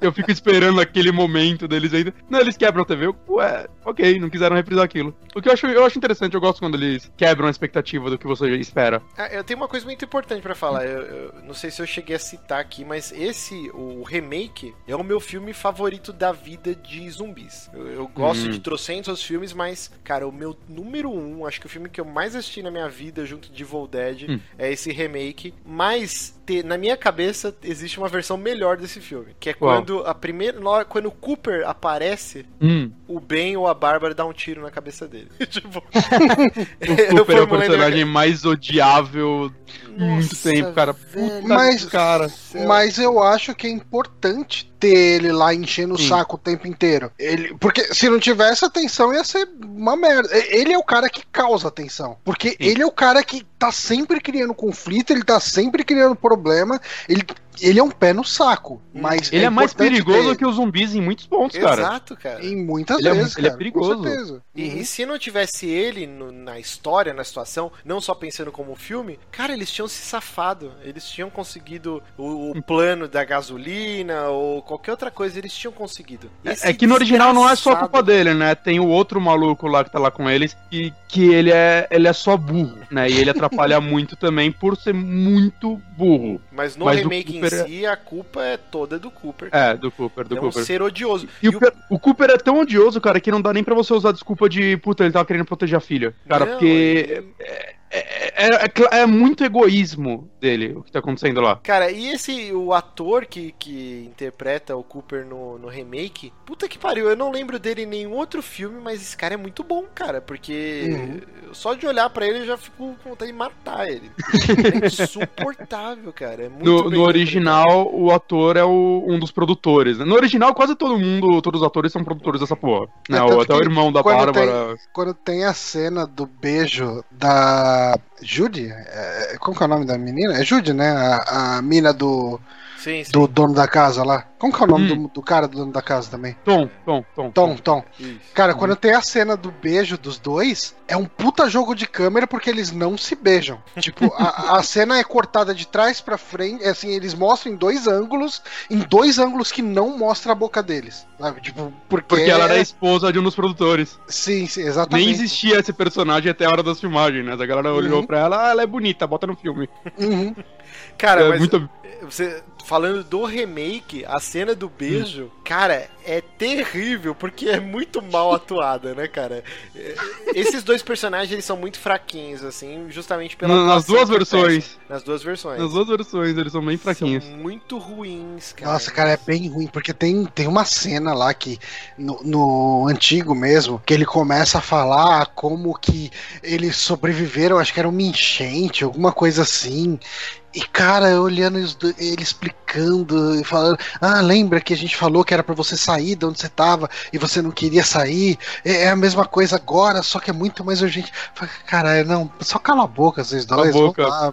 eu fico esperando aquele momento deles ainda. Não, eles quebram a TV. eu, Ué, ok, não quiseram reprisar aquilo. O que eu acho, eu acho interessante, eu gosto quando eles quebram a expectativa do que você espera. Ah, eu tenho uma coisa muito importante pra falar. Eu, eu não sei se eu cheguei a citar aqui, mas esse, o remake, é o meu filme favorito da vida de zumbis. Eu, eu gosto Hum. de trocentos filmes, mas, cara, o meu número um, acho que o filme que eu mais assisti na minha vida, junto de Evil Dead, Hum. é esse remake. Mas, te- na minha cabeça, existe uma versão melhor desse filme. Que é Qual? quando a primeira. Quando o Cooper aparece, Hum. o Ben ou a Bárbara dá um tiro na cabeça dele. [laughs] tipo. [laughs] O [laughs] Cooper é o personagem mais odiável muito Nossa, tempo, cara. Puta Mas- cara. Mas eu acho que é importante ter ele lá enchendo o Sim. saco o tempo inteiro. Ele, porque se não tivesse atenção ia ser uma merda. Ele é o cara que causa atenção. Porque ele é o cara que tá sempre criando conflito, ele tá sempre criando problema. Ele, ele é um pé no saco. Mas Ele é, mais importante perigoso ter que os zumbis em muitos pontos, cara. Exato, cara. Em muitas Ele é- vezes. ele é cara, perigoso. Com certeza. E, Uhum. e se não tivesse ele no- na história, na situação, não só pensando como um filme, cara, eles tinham se safado. Eles tinham conseguido o, o plano da gasolina ou qualquer outra coisa, eles tinham conseguido. Esse É que no original não é só culpa dele, né? Tem o outro maluco lá que tá lá com eles e que ele é, ele é só burro, né? E ele atrapalha [laughs] muito também por ser muito burro. Mas no Mas o remake Cooper em é- si, a culpa é toda do Cooper. É, do Cooper, do é um Cooper. ser odioso. E, o, Cooper- o Cooper é tão odioso, cara, que não dá nem pra você usar desculpa de puta, ele tava querendo proteger a filha. Cara, Não, porque é, é- é cla- é muito egoísmo dele o que tá acontecendo lá. Cara, e esse, o ator que, que interpreta o Cooper no, no remake, puta que pariu, eu não lembro dele em nenhum outro filme, mas esse cara é muito bom, cara, porque Uhum. só de olhar pra ele eu já fico com vontade de matar ele. [laughs] É insuportável, cara, é muito No, no original, o ator é o- um dos produtores. né? No original, quase todo mundo, todos os atores são produtores dessa porra. Né? É, até o irmão da quando Bárbara. Quando tem a cena do beijo da Judy, é, como que é o nome da menina? É Judy, né? A, a mina do, Sim, sim. do dono da casa lá. Como que é o nome Hum. do, do cara do dono da casa também? Tom, Tom, Tom. Tom, Tom. Isso. Cara, Uhum. quando tem a cena do beijo dos dois, é um puta jogo de câmera porque eles não se beijam. [laughs] Tipo, a, a cena é cortada de trás pra frente, é assim, eles mostram em dois ângulos, em dois ângulos que não mostra a boca deles. Sabe? Tipo, porque, Porque ela era a esposa de um dos produtores. Sim, sim, exatamente. Nem existia esse personagem até a hora das filmagens, né? A galera olhou Uhum. pra ela, ah, ela é bonita, bota no filme. Uhum. Cara, é mas muito... você falando do remake, a cena do beijo, cara, é terrível porque é muito mal atuada, né, cara? É, Esses dois personagens eles são muito fraquinhos assim, justamente pela Nas duas versões. Nas duas versões. Nas duas versões, eles são bem fraquinhos. São muito ruins, cara. Nossa, cara, é bem ruim, porque tem, tem uma cena lá que, no, no antigo mesmo, que ele começa a falar como que eles sobreviveram, acho que era uma enchente, alguma coisa assim. E, cara, olhando os do- ele explicando e falando: Ah, lembra que a gente falou que era pra você sair de onde você tava e você não queria sair? É, é a mesma coisa agora, só que é muito mais urgente. Fala, Caralho, não, só cala a boca, vocês Cala a dois. vão boca. lá,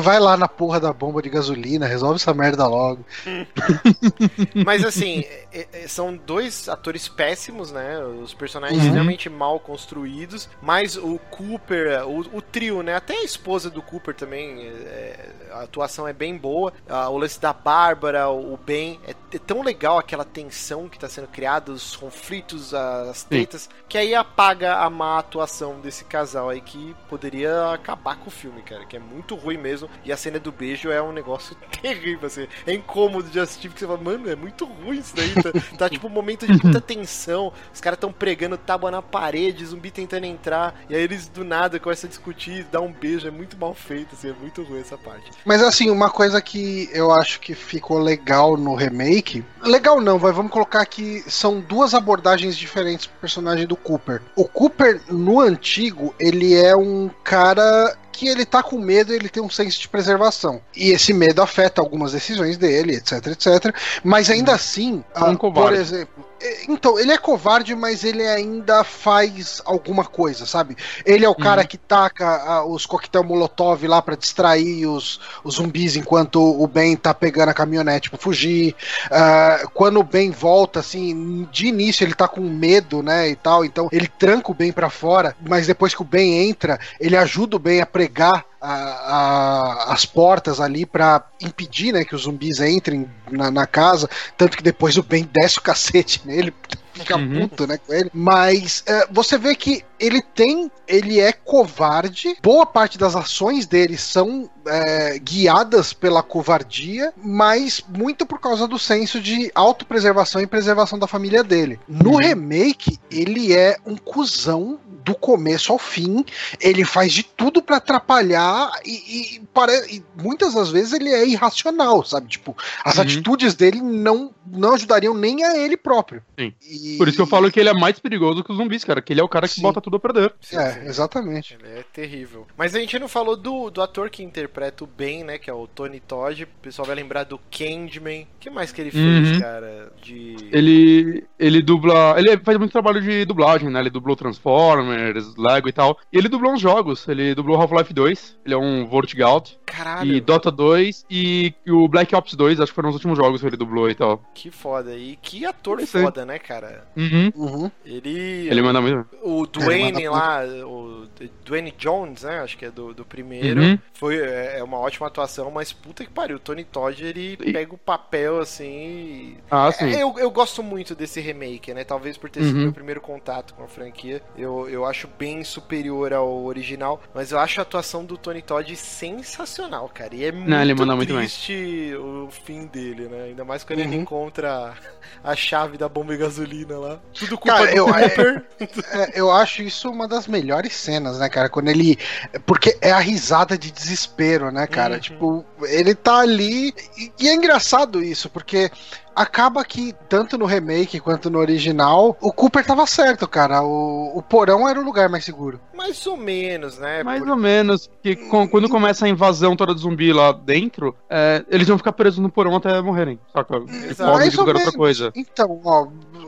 vai lá na porra da bomba de gasolina, resolve essa merda logo. [laughs] Mas assim, é- é- são dois atores péssimos, né? Os personagens Uhum. extremamente mal construídos. Mas o Cooper, o, o trio, né? Até a esposa do Cooper também, é, a atuação é bem boa. Ah, o lance da Bárbara, o Ben, é, é tão legal aquela tensão que tá sendo criada, os conflitos, as tretas, que aí apaga a má atuação desse casal aí que poderia acabar com o filme, cara. Que é muito ruim mesmo. E a cena do beijo é um negócio [laughs] terrível, assim. É incômodo de assistir, porque você fala, mano, é muito ruim isso daí. Tá, [laughs] tá tipo um momento de [laughs] muita tensão. Os caras tão pregando tábua na parede, zumbi tentando entrar. E aí eles do nada começam a discutir, dá um beijo. É muito mal feito, assim. É muito ruim essa parte. Mas assim, uma coisa que eu acho que ficou legal no remake. Legal não, vai, vamos colocar que são duas abordagens diferentes pro personagem do Cooper. O Cooper, no antigo, ele é um cara que ele tá com medo e ele tem um senso de preservação. E esse medo afeta algumas decisões dele, etc, etc. Mas ainda assim, um ah, covarde. por exemplo. É, Então, ele é covarde, mas ele ainda faz alguma coisa, sabe? Ele é o cara que taca ah, os coquetel molotov lá pra distrair os, os zumbis enquanto o Ben tá pegando a caminhonete pra fugir. Ah, quando o Ben volta, assim, de início ele tá com medo, né, e tal, então ele tranca o Ben pra fora, mas depois que o Ben entra, ele ajuda o Ben a pregar a- as portas ali pra impedir, né, que os zumbis entrem na, na casa, tanto que depois o Ben desce o cacete nele, fica Uhum. puto, né, com ele. Mas é, você vê que ele tem, ele é covarde. Boa parte das ações dele são é, guiadas pela covardia, mas muito por causa do senso de autopreservação e preservação da família dele. No remake, ele é um cuzão do começo ao fim. Ele faz de tudo pra atrapalhar e, e e muitas das vezes ele é irracional, sabe? Tipo, as Uhum. atitudes dele não, não ajudariam nem a ele próprio. Sim. E- Por isso que eu falo que ele é mais perigoso que os zumbis, cara. Que ele é o cara que Sim. bota tudo a perder. É, exatamente. Ele é terrível. Mas a gente não falou do, do ator que interpreta o Ben, né? Que é o Tony Todd. O pessoal vai lembrar do Candyman. O que mais que ele fez, Uhum. cara? De. Ele, ele dubla. Ele faz muito trabalho de dublagem, né? Ele dublou Transformers, Lego e tal. E ele dublou uns jogos. Ele dublou Half-Life 2. Ele é um Vortigout. Caralho, E Dota 2 e o Black Ops 2, acho que foram os últimos jogos que ele dublou e tal. que foda. E que ator foda, né, cara? Uhum. Uhum. Ele. Ele manda muito. O Dwayne manda lá, o Dwayne Jones, né? Acho que é do, do primeiro. Uhum. Foi é é uma ótima atuação, mas puta que pariu. O Tony Todd, ele E- pega o papel assim. Ah, sim. É, eu, eu gosto muito desse remake, né? Talvez por ter sido Uhum. meu primeiro contato com a franquia. Eu, eu acho bem superior ao original. Mas eu acho a atuação do Tony Todd sensacional, cara. E é muito ele manda muito bem. triste o fim dele, né? Ainda mais quando ele Uhum. encontra a chave da bomba e gasolina lá. Tudo culpa Cara, do eu- Cooper. [laughs] É, eu acho isso uma das melhores cenas, né, cara? Quando ele. Porque é a risada de desespero, né, cara? Uhum. Tipo, ele tá ali. E, e é engraçado isso, porque. Acaba que, tanto no remake quanto no original, o Cooper tava certo, cara. O, o porão era o lugar mais seguro. Mais ou menos, né? Mais Por- ou menos. Que com- quando começa a invasão toda de zumbi lá dentro, é, eles vão ficar presos no porão até morrerem. Saca? Ou qualquer outra coisa. Então, ó,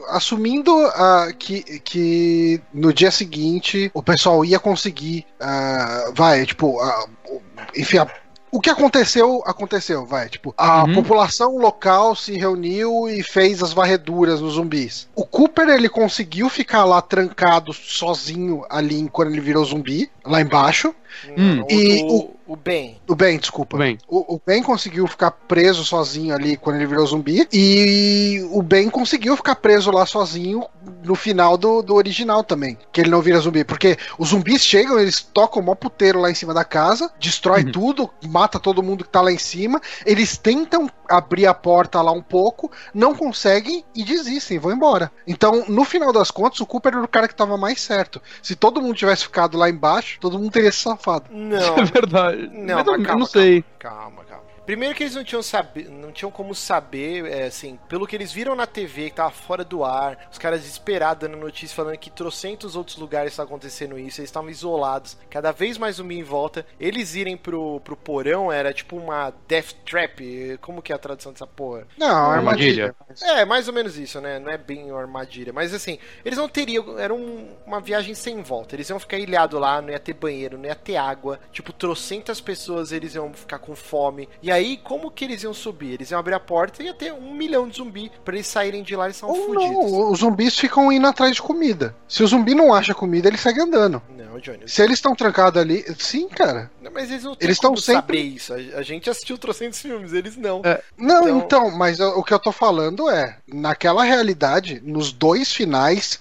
assumindo ah, que, que no dia seguinte o pessoal ia conseguir, ah, vai, tipo, ah, o- enfim, a- o que aconteceu, aconteceu, vai, tipo, a Uhum. população local se reuniu e fez as varreduras nos zumbis. O Cooper, ele conseguiu ficar lá trancado sozinho ali quando ele virou zumbi, lá embaixo. Hum. o, E o, o Ben. O Ben, desculpa. Bem, O, o Ben conseguiu ficar preso sozinho ali quando ele virou zumbi. E o Ben conseguiu ficar preso lá sozinho no final do, do original também. Que ele não vira zumbi. Porque os zumbis chegam, eles tocam o maior puteiro lá em cima da casa, destrói Uhum. tudo, mata todo mundo que tá lá em cima. Eles tentam abrir a porta lá um pouco, não conseguem e desistem, vão embora. Então, no final das contas, o Cooper era o cara que tava mais certo. Se todo mundo tivesse ficado lá embaixo, todo mundo teria se safado. Não, [laughs] é verdade. Não, Mas eu calma, não sei. calma, calma. Primeiro que eles não tinham, saber, não tinham como saber, é, assim, pelo que eles viram na TV, que tava fora do ar, os caras desesperados dando notícia falando que trocentos outros lugares estavam acontecendo isso, eles estavam isolados, cada vez mais zumbi em volta. Eles irem pro, pro porão era tipo uma death trap, como que é a tradução dessa porra? Não, armadilha. É, mais ou menos isso, né? Não é bem uma armadilha, mas assim, eles não teriam, era um- uma viagem sem volta, eles iam ficar ilhados lá, não ia ter banheiro, não ia ter água, tipo, trocentas pessoas eles iam ficar com fome. E aí, como que eles iam subir? Eles iam abrir a porta e ia ter um milhão de zumbi pra eles saírem de lá e são Ou fudidos. não, os zumbis ficam indo atrás de comida. Se o zumbi não acha comida, ele segue andando. Não, Johnny. Se eles estão trancados ali, sim, cara. Não, Mas eles não têm Eles como estão sempre- saber isso. A, gente assistiu trocentos filmes, eles não. Não, Então- então, mas eu- o que eu tô falando é, naquela realidade, nos dois finais,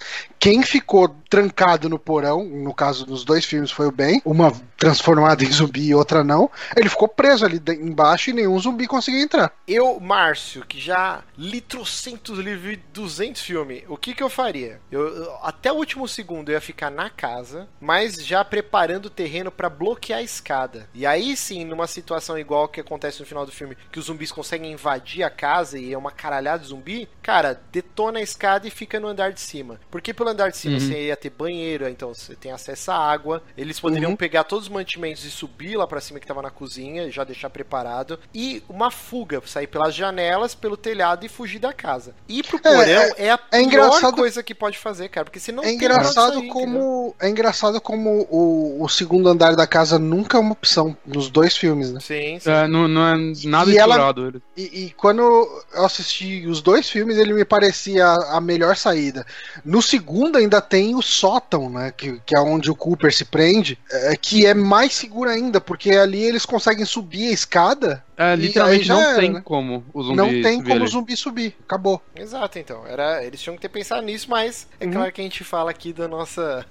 quem ficou trancado no porão, no caso dos dois filmes foi o Ben, uma transformada em zumbi e outra não, ele ficou preso ali embaixo e nenhum zumbi conseguiu entrar. Eu, Márcio, que já li trocentos livros e 200 filmes, o que que eu faria? Eu, eu- até o último segundo eu ia ficar na casa, mas já preparando o terreno pra bloquear a escada. E aí sim, numa situação igual que acontece no final do filme, que os zumbis conseguem invadir a casa e é uma caralhada de zumbi, cara, detona a escada e fica no andar de cima. Porque pelo andar de cima Uhum. você ia ter banheiro, então você tem acesso à água, eles poderiam pegar todos os mantimentos e subir lá pra cima que tava na cozinha, e já deixar preparado, e uma fuga, sair pelas janelas, pelo telhado e fugir da casa. Ir pro É, porão é, a é pior coisa que pode fazer, cara, porque você não é engraçado sair, entendeu? como é engraçado como o, o segundo andar da casa nunca é uma opção nos dois filmes, né? Sim, sim. É, não, não é nada E explorado. E, e quando eu assisti os dois filmes, ele me parecia a melhor saída. No segundo ainda tem o sótão, né? Que, que é onde o Cooper se prende, é, que é mais seguro ainda, porque ali eles conseguem subir a escada. É, e literalmente não era, tem né? como o zumbi Não tem subir como o ali. zumbi subir. Acabou. Exato, então. Era, eles tinham que ter pensado nisso, mas é Uhum. claro que a gente fala aqui da nossa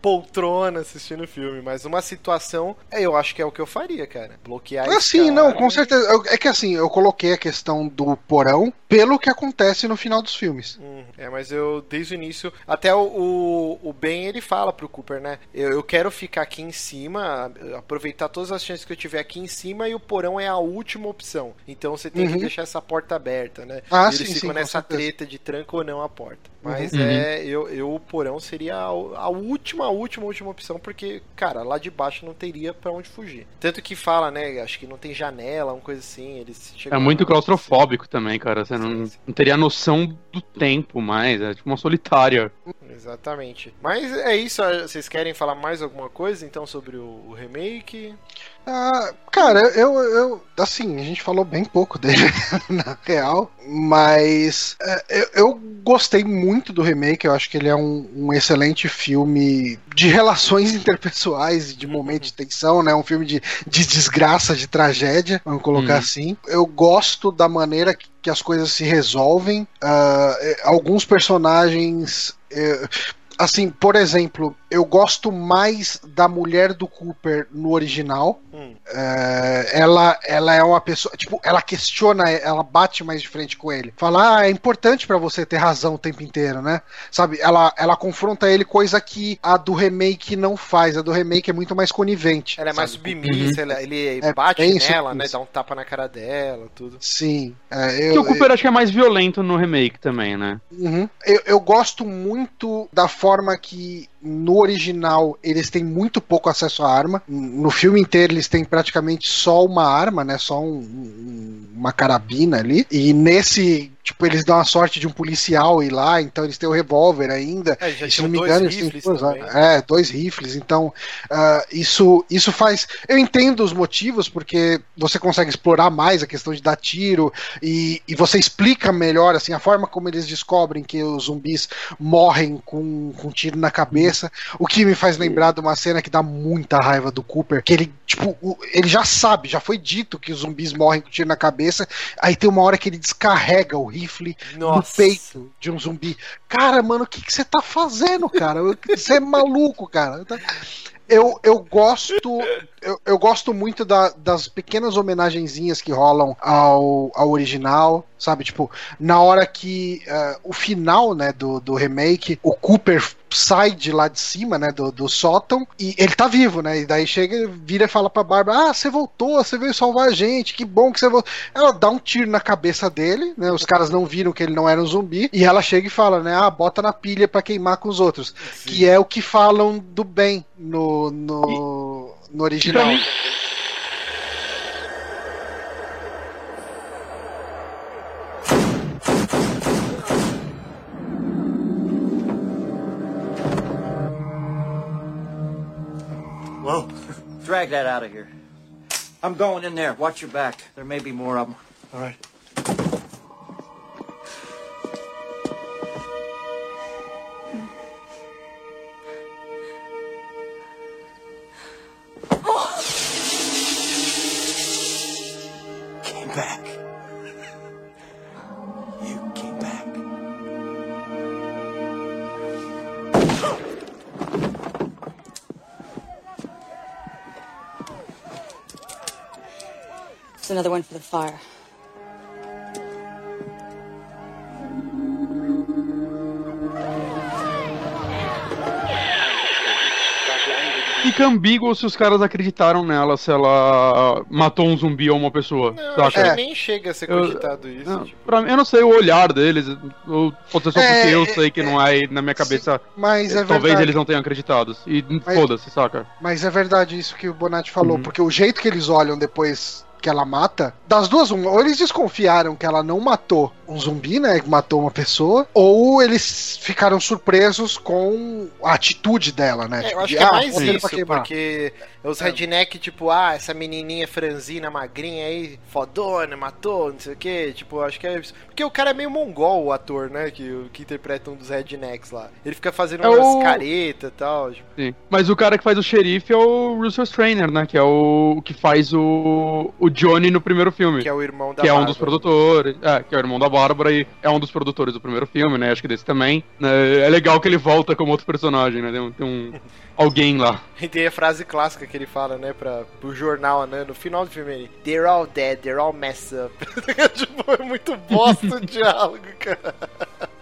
poltrona assistindo o filme. Mas uma situação, é, eu acho que é o que eu faria, cara. Bloquear a Ah, sim, escada. não, com certeza. É que assim, eu coloquei a questão do porão pelo que acontece no final dos filmes. Hum, é, mas eu, desde o início, até o, o, o Ben, ele fala pro Cooper, né? Eu, eu quero ficar aqui em cima, aproveitar todas as chances que eu tiver aqui em cima e o porão é a última opção. Então você tem que Uhum. deixar essa porta aberta, né? Ah, Eles sim, ficam sim, nessa treta de tranca ou não a porta. Mas Uhum. é, eu, eu, o porão seria a, a última, última, última opção, porque, cara, lá de baixo não teria pra onde fugir. Tanto que fala, né? Acho que não tem janela, uma coisa assim. Eles É muito claustrofóbico também, cara. Você não, não teria noção do tempo mais. É tipo uma solitária. Exatamente. Mas é isso. Vocês querem falar mais alguma coisa então sobre o, o remake? Ah, cara, eu, eu. Assim, a gente falou bem pouco dele, [laughs] na real. Mas é, eu, eu gostei muito do remake. Eu acho que ele é um, um excelente filme de relações [laughs] interpessoais e de momento de tensão, né? Um filme de, de desgraça, de tragédia, vamos colocar Uhum. assim. Eu gosto da maneira que, que as coisas se resolvem. É, alguns personagens. é, assim, por exemplo, eu gosto mais da mulher do Cooper no original. Hum. É, ela, ela é uma pessoa. Tipo, ela questiona, ela bate mais de frente com ele. Fala, ah, é importante pra você ter razão o tempo inteiro, né? Sabe? Ela, ela confronta ele, coisa que a do remake não faz. A do remake é muito mais conivente. Ela é mais sabe? submissa, ela- ele É bate nela, né? Dá um tapa na cara dela, tudo. Sim. é, Que eu, o Cooper acho que é mais violento no remake também, né? Uhum. Eu, eu gosto muito da forma que no original eles têm muito pouco acesso à arma. No filme inteiro eles têm praticamente só uma arma, né? Só um- um- uma carabina ali. E nesse, tipo, eles dão a sorte de um policial ir lá, então eles têm o revólver ainda. É, já se não me dois engano, eles têm rifles duas. É, dois rifles. Então, ah, isso, isso faz. Eu entendo os motivos, porque você consegue explorar mais a questão de dar tiro e, e você explica melhor assim, a forma como eles descobrem que os zumbis morrem com, com tiro na cabeça. O que me faz lembrar de uma cena que dá muita raiva do Cooper, que ele, tipo, ele já sabe, já foi dito que os zumbis morrem com tiro na cabeça. Aí tem uma hora que ele descarrega o rifle no Nossa. peito de um zumbi. Cara, mano, o que que você tá fazendo, cara? Você é maluco, cara. Eu, eu gosto. Eu, eu gosto muito da- das pequenas homenagenzinhas que rolam ao, ao original, sabe? Tipo, na hora que. eh, o final, né, do, do remake, o Cooper sai de lá de cima, né, do, do sótão, e ele tá vivo, né? E daí chega, vira e fala pra Bárbara: Ah, você voltou, você veio salvar a gente, que bom que você voltou. Ela dá um tiro na cabeça dele, né? Os caras não viram que ele não era um zumbi, e ela chega e fala, né? Ah, bota na pilha pra queimar com os outros. Que é o que falam do bem no, no, no original. Drag that out of here. I'm going in there. Watch your back. There may be more of them. All right. Another one for the fire. Fica ambíguo se os caras acreditaram nela, se ela matou um zumbi ou uma pessoa. Não, acho saca? que nem chega a ser Eu- cogitado isso. Não, tipo. pra mim, eu não sei o olhar deles, ou pode ser só É, porque eu é, sei que não é, e na minha cabeça. Mas é talvez verdade. eles não tenham acreditado. E Mas- foda-se, saca? Mas é verdade isso que o Bonatti falou, Uhum. porque o jeito que eles olham depois que ela mata, das duas, uma, ou eles desconfiaram que ela não matou um zumbi, né, que matou uma pessoa, ou eles ficaram surpresos com a atitude dela, né? É, tipo, eu acho de, que é "Ah, mais isso, queimar." porque os redneck, tipo, ah, essa menininha franzina, magrinha aí, fodona, matou, não sei o que, tipo, acho que é isso. Porque o cara é meio mongol, o ator, né, que, que interpreta um dos rednecks lá. Ele fica fazendo É umas o- caretas e tal, tipo, Sim. Mas o cara que faz o xerife é o Russell Strainer, né? Que é o, que faz o, o Johnny no primeiro filme. que é o irmão da que é um dos produtores, é, que é o irmão da Bárbara e é um dos produtores do primeiro filme, né? Acho que desse também. né, É legal que ele volta como outro personagem, né? Tem um, tem um [laughs] alguém lá. E tem a frase clássica que ele fala, né, pra, pro jornal, né, no final do filme, ele, They're all dead, they're all messed up. [laughs] tipo, é muito bosta o [laughs] diálogo, cara.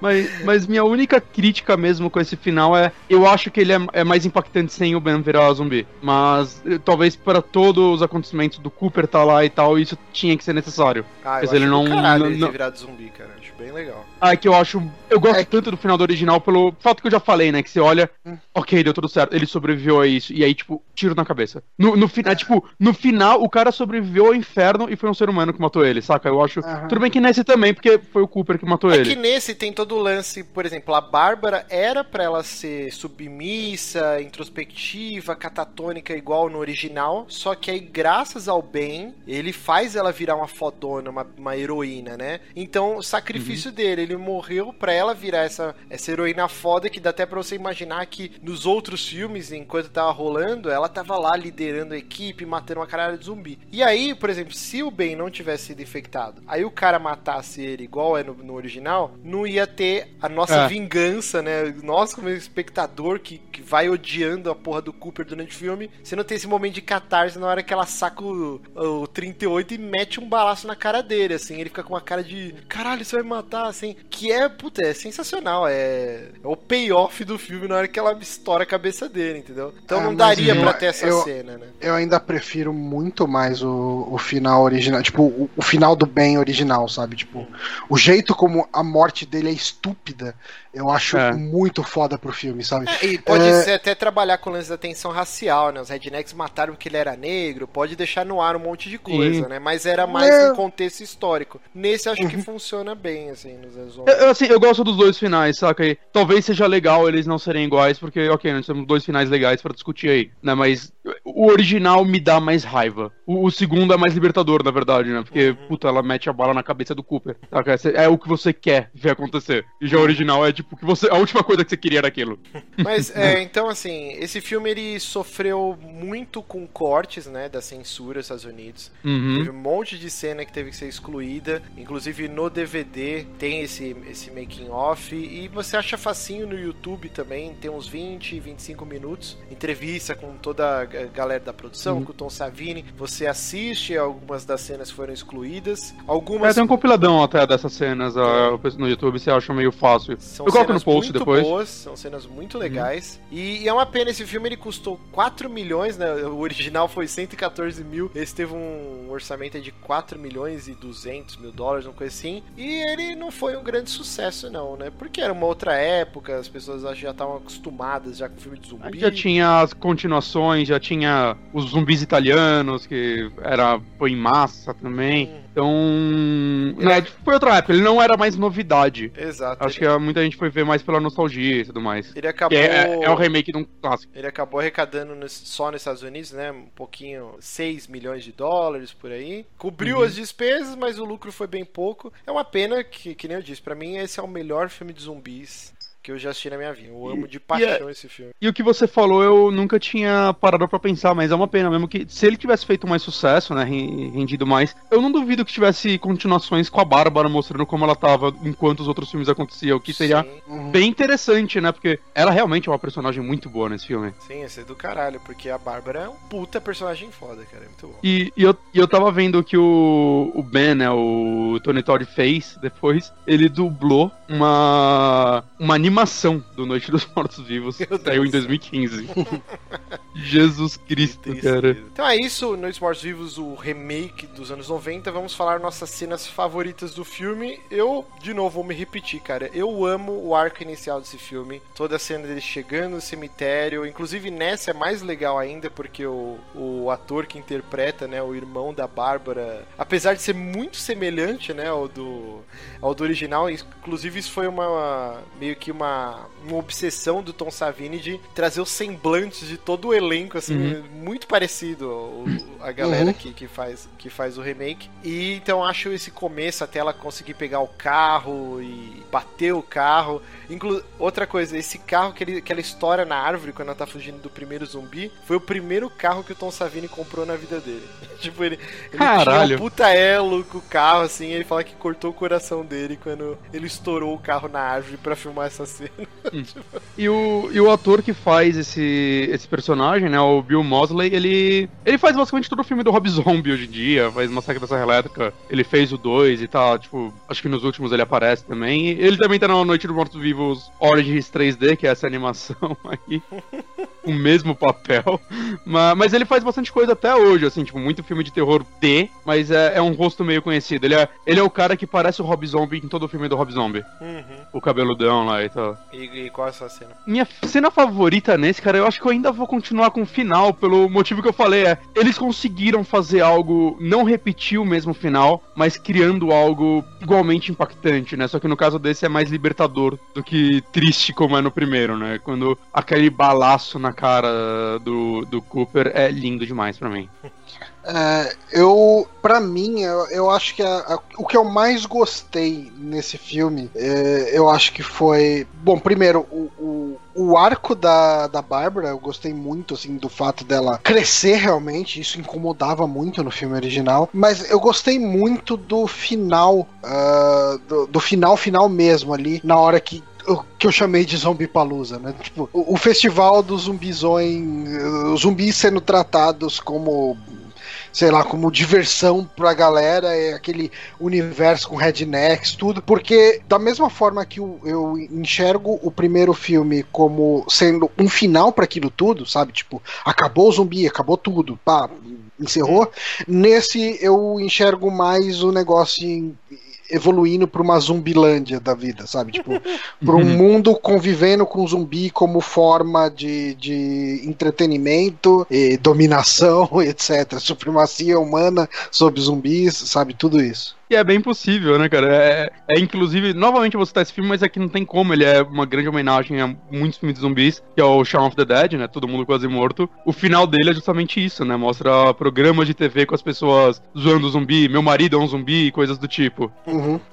Mas, mas minha única crítica mesmo com esse final é. Eu acho que ele é, é mais impactante sem o Ben virar zumbi. Mas eh, talvez para todos os acontecimentos do Cooper tá lá e tal, isso tinha que ser necessário. Ah, eu Mas acho ele não. caralho não- ele ter virado zumbi, cara. Acho bem legal. Ah, é que eu acho. Eu gosto É tanto do final do original pelo fato que eu já falei, né? Que você olha, Hum. ok, deu tudo certo, ele sobreviveu a isso. E aí, tipo, tiro na cabeça. No, no final, tipo, no final, o cara sobreviveu ao inferno e foi um ser humano que matou ele, saca? Eu acho. Aham. Tudo bem que nesse também, porque foi o Cooper que matou É ele. que nesse tem todo o lance, por exemplo, a Bárbara era pra ela ser submissa, introspectiva, catatônica igual no original, só que aí graças ao Ben, ele faz ela virar uma fodona, uma, uma heroína, né? Então, o sacrifício dele, ele morreu pra ela virar essa, essa heroína foda que dá até pra você imaginar que nos outros filmes, enquanto tava rolando, ela tava lá liderando a equipe, matando uma caralho de zumbi. E aí, por exemplo, se o Ben não tivesse sido infectado, aí o cara matasse ele igual é no, no original, não ia ter a nossa É. vingança, né? Nós, como espectador que, que vai odiando a porra do Cooper durante o filme, você não tem esse momento de catarse na hora que ela saca o, o 38 e mete um balaço na cara dele, assim. Ele fica com uma cara de caralho, você vai me matar, assim. Que é, puta, é sensacional. É, é o payoff do filme na hora que ela estoura a cabeça dele, entendeu? Então Ah, não daria eu- pra ter essa eu- cena, né? Eu ainda prefiro muito mais o, o final original, tipo, o, o final do bem original, sabe? Tipo, o jeito como a morte dele é estúpida, eu acho É. muito foda pro filme, sabe? É, e pode É. ser até trabalhar com o lance da tensão racial, né? Os rednecks mataram porque ele era negro, pode deixar no ar um monte de coisa, Sim. né? Mas era mais É. no contexto histórico. Nesse eu acho Uhum. que funciona bem, assim, nos anos Eu, assim, eu gosto dos dois finais, saca? E talvez seja legal eles não serem iguais, porque, ok, nós temos dois finais legais pra discutir aí, né? Mas o original me dá mais raiva. O, o segundo é mais libertador, na verdade, né? Porque, puta, ela mete a bala na cabeça do Cooper, saca? É o que você quer ver acontecer. E já o original é, tipo, que você, a última coisa que você queria era aquilo. [laughs] Mas, é, então, assim, esse filme ele sofreu muito com cortes, né, da censura dos Estados Unidos. Uhum. Teve um monte de cena que teve que ser excluída. Inclusive no DVD tem esse, esse making off. E você acha facinho no YouTube também. Tem uns 20, 25 minutos. Entrevista com toda a galera da produção, Uhum. com o Tom Savini. Você assiste, algumas das cenas foram excluídas. É, Algumas tem um compiladão até dessas cenas ó, no YouTube, você acha meio fácil. São Eu coloco no post muito depois. boas, são cenas muito legais. E, e é uma pena, esse filme ele custou 4 milhões, né? O original foi 114 mil. Esse teve um orçamento aí de 4 milhões e 200 mil dólares, uma coisa assim. E ele não foi um grande sucesso, não, né? Porque era uma outra época, as pessoas já estavam acostumadas já com filme de zumbi. Já tinha as continuações, já tinha os zumbis italianos, que era foi em massa também. Então. Né, foi outra época, ele não era mais novidade. Exato. Acho que é, muita gente foi ver mais pela nostalgia e tudo mais. Ele acabou. Que é, é o remake de um clássico. Ele acabou arrecadando só nos Estados Unidos, né? Um pouquinho, 6 milhões de dólares por aí. Cobriu Uhum. as despesas, mas o lucro foi bem pouco. É uma pena que, que nem eu disse, pra mim esse é o melhor filme de zumbis que eu já assisti na minha vida. Eu amo de paixão esse filme. E o que você falou, eu nunca tinha parado pra pensar, mas é uma pena mesmo que se ele tivesse feito mais sucesso, né, ren- rendido mais, eu não duvido que tivesse continuações com a Bárbara mostrando como ela tava enquanto os outros filmes aconteciam, o que seria Sim. bem interessante, né, porque ela realmente é uma personagem muito boa nesse filme. Sim, esse é do caralho, porque a Bárbara é um puta personagem foda, cara. É muito bom. E, e eu, e eu tava vendo que o, o Ben, né, o Tony Todd fez depois, ele dublou uma, uma animação do Noite dos Mortos Vivos, saiu em 2015. [laughs] Jesus Cristo, cara. Então é isso, Noites Mortos Vivos, o remake dos anos 90. Vamos falar nossas cenas favoritas do filme. Eu, de novo, vou me repetir, cara. Eu amo o arco inicial desse filme. Toda a cena dele chegando no cemitério. Inclusive nessa é mais legal ainda, porque o, o ator que interpreta, né, o irmão da Bárbara, apesar de ser muito semelhante, né, ao do, ao do original, inclusive isso foi uma meio que uma, uma obsessão do Tom Savini de trazer os semblantes de todo o elenco, assim, Uhum. muito parecido o- a galera Uhum. que, que, faz, que faz o remake. E então acho esse começo até ela conseguir pegar o carro e bater o carro. Inclu outra coisa, esse carro que, ele, que ela estoura na árvore quando ela tá fugindo do primeiro zumbi foi o primeiro carro que o Tom Savini comprou na vida dele. [laughs] tipo, ele, ele tinha Caralho. um puta elo com o carro, assim, ele fala que cortou o coração dele quando ele estourou o carro na árvore pra filmar essa cena. E o, e o ator que faz esse, esse personagem, né, o Bill Mosley, ele ele faz basicamente todo o filme do Rob Zombie hoje em dia, faz Massacre da Serra Elétrica, ele fez o 2 e tal, tipo, acho que nos últimos ele aparece também. Ele também tá na Noite dos Mortos Vivos Origins 3D, que é essa animação [laughs] aí. o mesmo papel. Mas, mas ele faz bastante coisa até hoje, assim, tipo, muito filme de terror D, mas é, é um rosto meio conhecido. Ele é, ele é o cara que parece o Rob Zombie em todo o filme do Rob Zombie. Uhum. O cabeludão lá e tal. E, e qual é a sua cena? Minha cena favorita nesse, cara, eu acho que eu ainda vou continuar com o final, pelo motivo que eu falei, é. Eles conseguiram fazer algo, não repetir o mesmo final, mas criando algo igualmente impactante, né? Só que no caso desse é mais libertador do que triste como é no primeiro, né? Quando aquele balaço na cara do, do Cooper é lindo demais pra mim. [laughs] É, eu, pra mim, eu, eu acho que a- a- o que eu mais gostei nesse filme, é, eu acho que foi. Bom, primeiro, o, o, o arco da, da Bárbara, eu gostei muito, assim, do fato dela crescer realmente, isso incomodava muito no filme original, mas eu gostei muito do final, ah, do, do final, final mesmo ali, na hora que que eu chamei de Zombipalusa, né? Tipo, o, o festival dos zumbizões, os zumbis sendo tratados como sei lá, como diversão pra galera, é aquele universo com rednecks, tudo, porque da mesma forma que eu enxergo o primeiro filme como sendo um final pra aquilo tudo, sabe? Tipo, acabou o zumbi, acabou tudo, pá, encerrou. Nesse eu enxergo mais o negócio em- evoluindo pra uma zumbilândia da vida, sabe? Tipo, pra um mundo convivendo com zumbi como forma de, de entretenimento, e dominação, [laughs] etc. Supremacia humana sobre zumbis, sabe? Tudo isso. E é bem possível, né, cara? É, é inclusive, novamente eu vou citar esse filme, mas aqui não tem como. Ele é uma grande homenagem a muitos filmes de zumbis, que é o Shaun of the Dead, né? Todo mundo quase morto. O final dele é justamente isso, né? Mostra programas de TV com as pessoas zoando zumbi, meu marido é um zumbi coisas do tipo.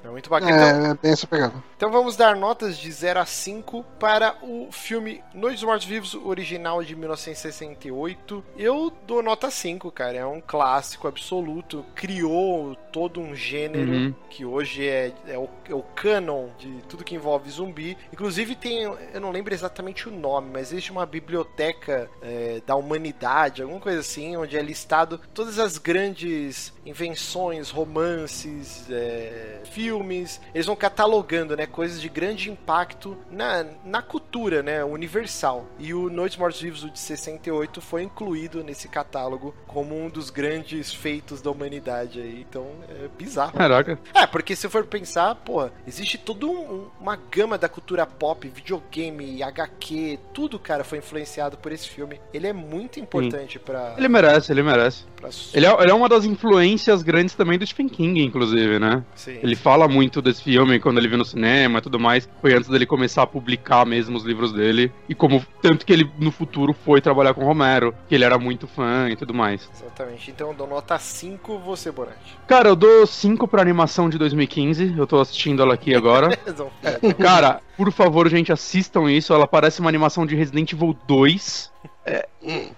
É muito bacana. Então, É, é bem essa pegada. Então vamos dar notas de 0 a 5 para o filme Noites dos Mortos Vivos, original de 1968. Eu dou nota 5, cara. É um clássico absoluto. Criou todo um gênero Uhum. que hoje é, é, o, é o canon de tudo que envolve zumbi. Inclusive tem, eu não lembro exatamente o nome, mas existe uma biblioteca é, da humanidade, alguma coisa assim, onde é listado todas as grandes invenções, romances, é, filmes. Eles vão catalogando, né, coisas de grande impacto na, na cultura, né, universal. E o Noites Mortos Vivos, o de 68, foi incluído nesse catálogo como um dos grandes feitos da humanidade aí. Então é bizarro. Caraca. É, porque se for pensar, pô, existe toda um- uma gama da cultura pop, videogame, HQ, tudo, cara, foi influenciado por esse filme. Ele é muito importante pra. Ele merece, ele merece. pra- Ele é, ele é uma das influências grandes também do Stephen King, inclusive, né? Sim. Ele fala muito desse filme quando ele viu no cinema e tudo mais. Foi antes dele começar a publicar mesmo os livros dele. E como tanto que ele no futuro foi trabalhar com Romero, que ele era muito fã e tudo mais. Exatamente. Então eu dou nota 5, você, Bonatti. Cara, eu dou 5 pra animação de 2015. Eu tô assistindo ela aqui agora. [laughs] Cara, por favor, gente, assistam isso. Ela parece uma animação de Resident Evil 2. É,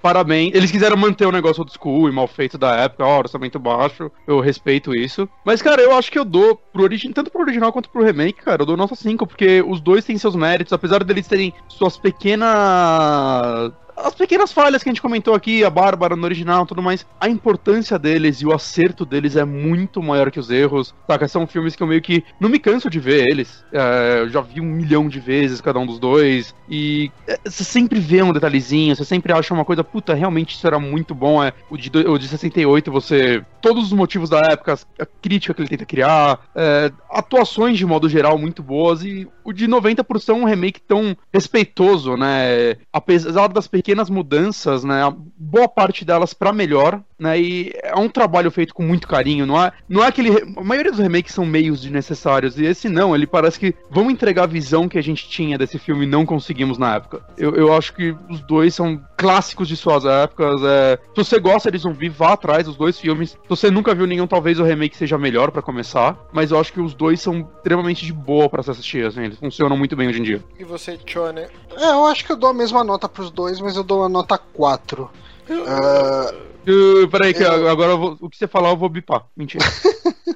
parabéns. Eles quiseram manter o negócio old school e mal feito da época, ó, orçamento baixo. Eu respeito isso. Mas, cara, eu acho que eu dou pro origi tanto pro original quanto pro remake, cara, eu dou nota 5, porque os dois têm seus méritos, apesar deles terem suas pequenas as pequenas falhas que a gente comentou aqui, a Bárbara no original tudo mais, a importância deles e o acerto deles é muito maior que os erros, saca? São filmes que eu meio que não me canso de ver eles. É, eu já vi um milhão de vezes cada um dos dois. E é, você sempre vê um detalhezinho, você sempre acha uma coisa, puta, realmente isso era muito bom. É, o, de, o de 68, você. Todos os motivos da época, a crítica que ele tenta criar, é, atuações de modo geral muito boas. E o de 90 por ser um remake tão respeitoso, né? Apesar das pequenas mudanças, né? Boa parte delas pra melhor, né? E é um trabalho feito com muito carinho. Não é, não é aquele. A maioria dos remakes são meios desnecessários. E esse não, ele parece que vão entregar a visão que a gente tinha desse filme e não conseguimos na época. Eu, eu acho que os dois são clássicos de suas épocas. é. Se você gosta de zumbi, vá atrás dos dois filmes. Se você nunca viu nenhum, talvez o remake seja melhor pra começar. Mas eu acho que os dois são extremamente de boa pra se assistir. Assim, eles funcionam muito bem hoje em dia. E você, Chone? É, eu acho que eu dou a mesma nota pros dois, mas eu dou uma nota 4. Ah, Uh, peraí, que Eu- agora eu vou- o que você falar eu vou bipar. Mentira. [laughs]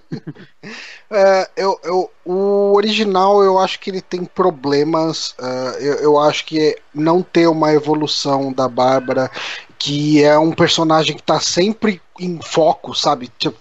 É, eu, eu, o original eu acho que ele tem problemas. ah, eu, eu acho que não ter uma evolução da Bárbara, que é um personagem que tá sempre em foco, sabe? Tipo,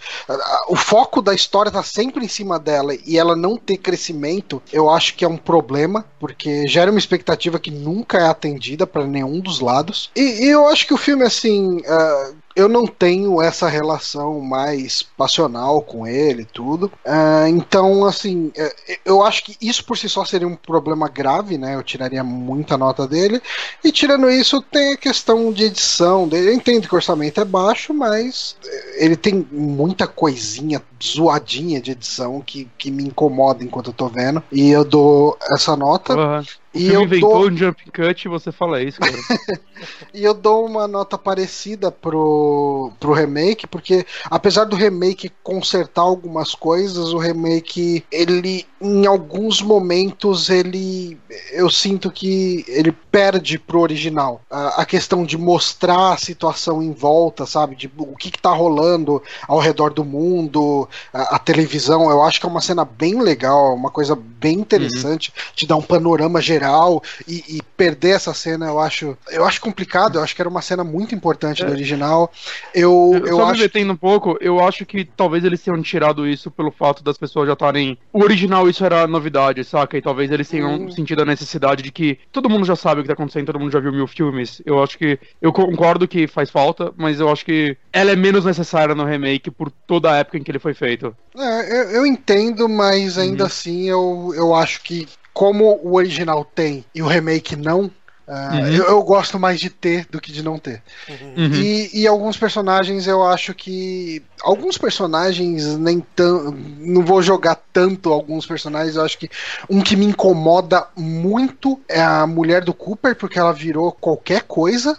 o foco da história tá sempre em cima dela e ela não ter crescimento, eu acho que é um problema, porque gera uma expectativa que nunca é atendida para nenhum dos lados. E, e eu acho que o filme, assim. ah, eu não tenho essa relação mais passional com ele tudo. Ah, então, assim, é, eu acho que isso por si só seria um problema grave, né? Eu tiraria muita nota dele. E tirando isso, tem a questão de edição dele. Eu entendo que o orçamento é baixo, mas é, ele tem muita coisinha zoadinha de edição que, que me incomoda enquanto eu tô vendo. E eu dou essa nota. O E eu inventou dou- um jump cut e você fala isso, cara. [laughs] E eu dou uma nota parecida pro, pro remake, porque apesar do remake consertar algumas coisas, o remake, ele, em alguns momentos, ele. Eu sinto que ele perde pro original. A, a questão de mostrar a situação em volta, sabe? De o que, que tá rolando ao redor do mundo, a, a televisão. Eu acho que é uma cena bem legal, uma coisa bem interessante, te dá um panorama geral e, e perder essa cena eu acho eu acho complicado eu acho que era uma cena muito importante do original eu, eu, Só me acho metendo um pouco, eu acho que talvez eles tenham tirado isso pelo fato das pessoas já estarem. O original, isso era novidade, saca? E talvez eles tenham Hum. sentido a necessidade de que todo mundo já sabe o que tá acontecendo, todo mundo já viu mil filmes. Eu acho que. Eu concordo que faz falta, mas eu acho que ela é menos necessária no remake por toda a época em que ele foi feito. é, eu, eu entendo mas ainda assim eu, eu acho que como o original tem e o remake não ah, Uhum. eu, eu gosto mais de ter do que de não ter Uhum. E, e alguns personagens eu acho que. Alguns personagens nem tão. Não vou jogar tanto alguns personagens. Eu acho que um que me incomoda muito é a mulher do Cooper, porque ela virou qualquer coisa.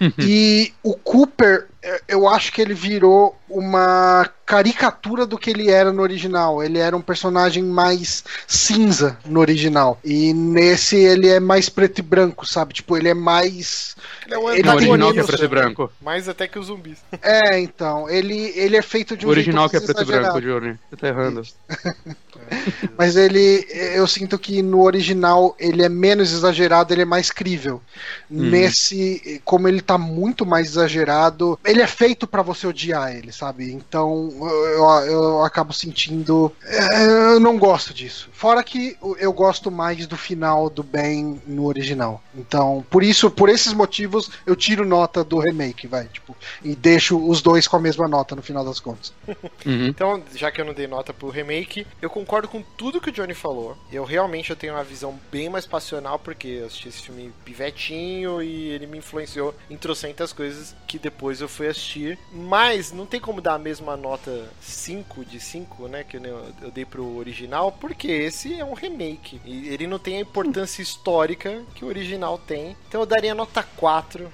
Uhum. E o Cooper, eu acho que ele virou uma caricatura do que ele era no original. Ele era um personagem mais cinza no original. E nesse ele é mais preto e branco, sabe? Tipo, ele é mais. Ele é um Ele No original que é preto e branco. Mais até que os zumbis. É, então. Ele, ele é feito de um O original jeito que é preto e branco. Johnny. Você tá errando. [laughs] Mas ele, eu sinto que no original ele é menos exagerado, ele é mais crível. Hum. Nesse, como ele tá muito mais exagerado, ele é feito pra você odiar ele, sabe? Então eu, eu acabo sentindo. é, Eu não gosto disso. Fora que eu gosto mais do final do Ben no original. Então, por isso, por esses motivos, eu tiro nota do remake, vai, tipo, e deixo os dois com a mesma nota no final das contas. [laughs] Uhum. Então, já que eu não dei nota pro remake, eu concordo com tudo que o Johnny falou. Eu realmente eu tenho uma visão bem mais passional, porque eu assisti esse filme pivetinho e ele me influenciou em trocentas coisas que depois eu fui assistir. Mas não tem como dar a mesma nota 5 de 5, né, que eu, dei pro original, porque esse é um remake. E ele não tem a importância histórica que o original tem. Então eu daria nota 4,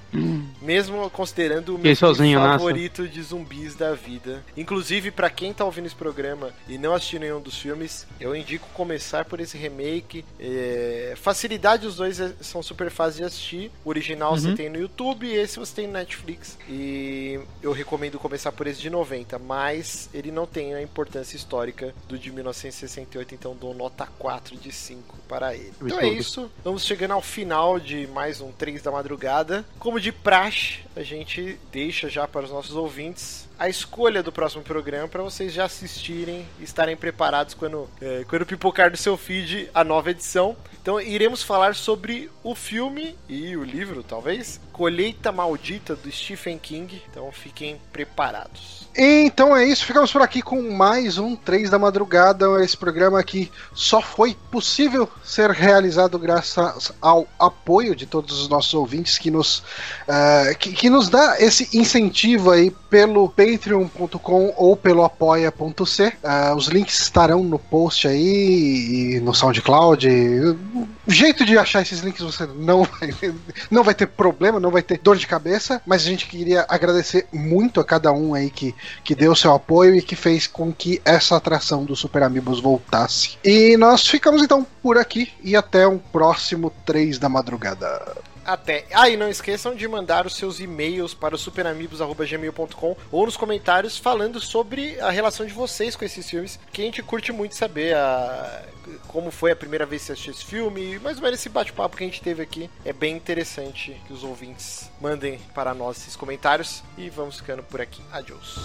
mesmo considerando o meu sozinho favorito de zumbis da vida. Inclusive, pra quem tá ouvindo esse programa e não assistiu nenhum dos filmes, eu indico começar por esse remake. É, Facilidade, os dois é- são super fáceis de assistir. O original você Uhum. tem no YouTube e esse você tem no Netflix. E eu recomendo começar por esse de 90, mas ele não tem a importância histórica do de 1968, então dou nota 4 de 5 para ele. Então é isso, vamos chegando ao final de mais um 3 da madrugada. Como de praxe, a gente deixa já para os nossos ouvintes a escolha do próximo programa para vocês já assistirem e estarem preparados quando, é, quando pipocar do seu feed a nova edição. Então iremos falar sobre o filme e o livro, talvez, Colheita Maldita do Stephen King. Então fiquem preparados. Então é isso, ficamos por aqui com mais um 3 da madrugada. Esse programa aqui só foi possível ser realizado graças ao apoio de todos os nossos ouvintes que nos, eh, que, que nos dá esse incentivo aí pelo patreon.com ou pelo apoia.c. Ah, os links estarão no post aí e no SoundCloud. O jeito de achar esses links você não vai, [laughs] não vai ter problema, não vai ter dor de cabeça, mas a gente queria agradecer muito a cada um aí que, que deu seu apoio e que fez com que essa atração do Super Amigos voltasse. E nós ficamos então por aqui e até um próximo 3 da madrugada. Até. Ah, e não esqueçam de mandar os seus e-mails para o superamigos.gmail.com ou nos comentários falando sobre a relação de vocês com esses filmes, que a gente curte muito saber a... como foi a primeira vez que você assistiu esse filme, e mais ou menos esse bate-papo que a gente teve aqui. É bem interessante que os ouvintes mandem para nós esses comentários e vamos ficando por aqui. Adiós.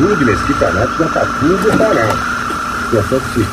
Da de Mesquita já tá tudo parado. Situação que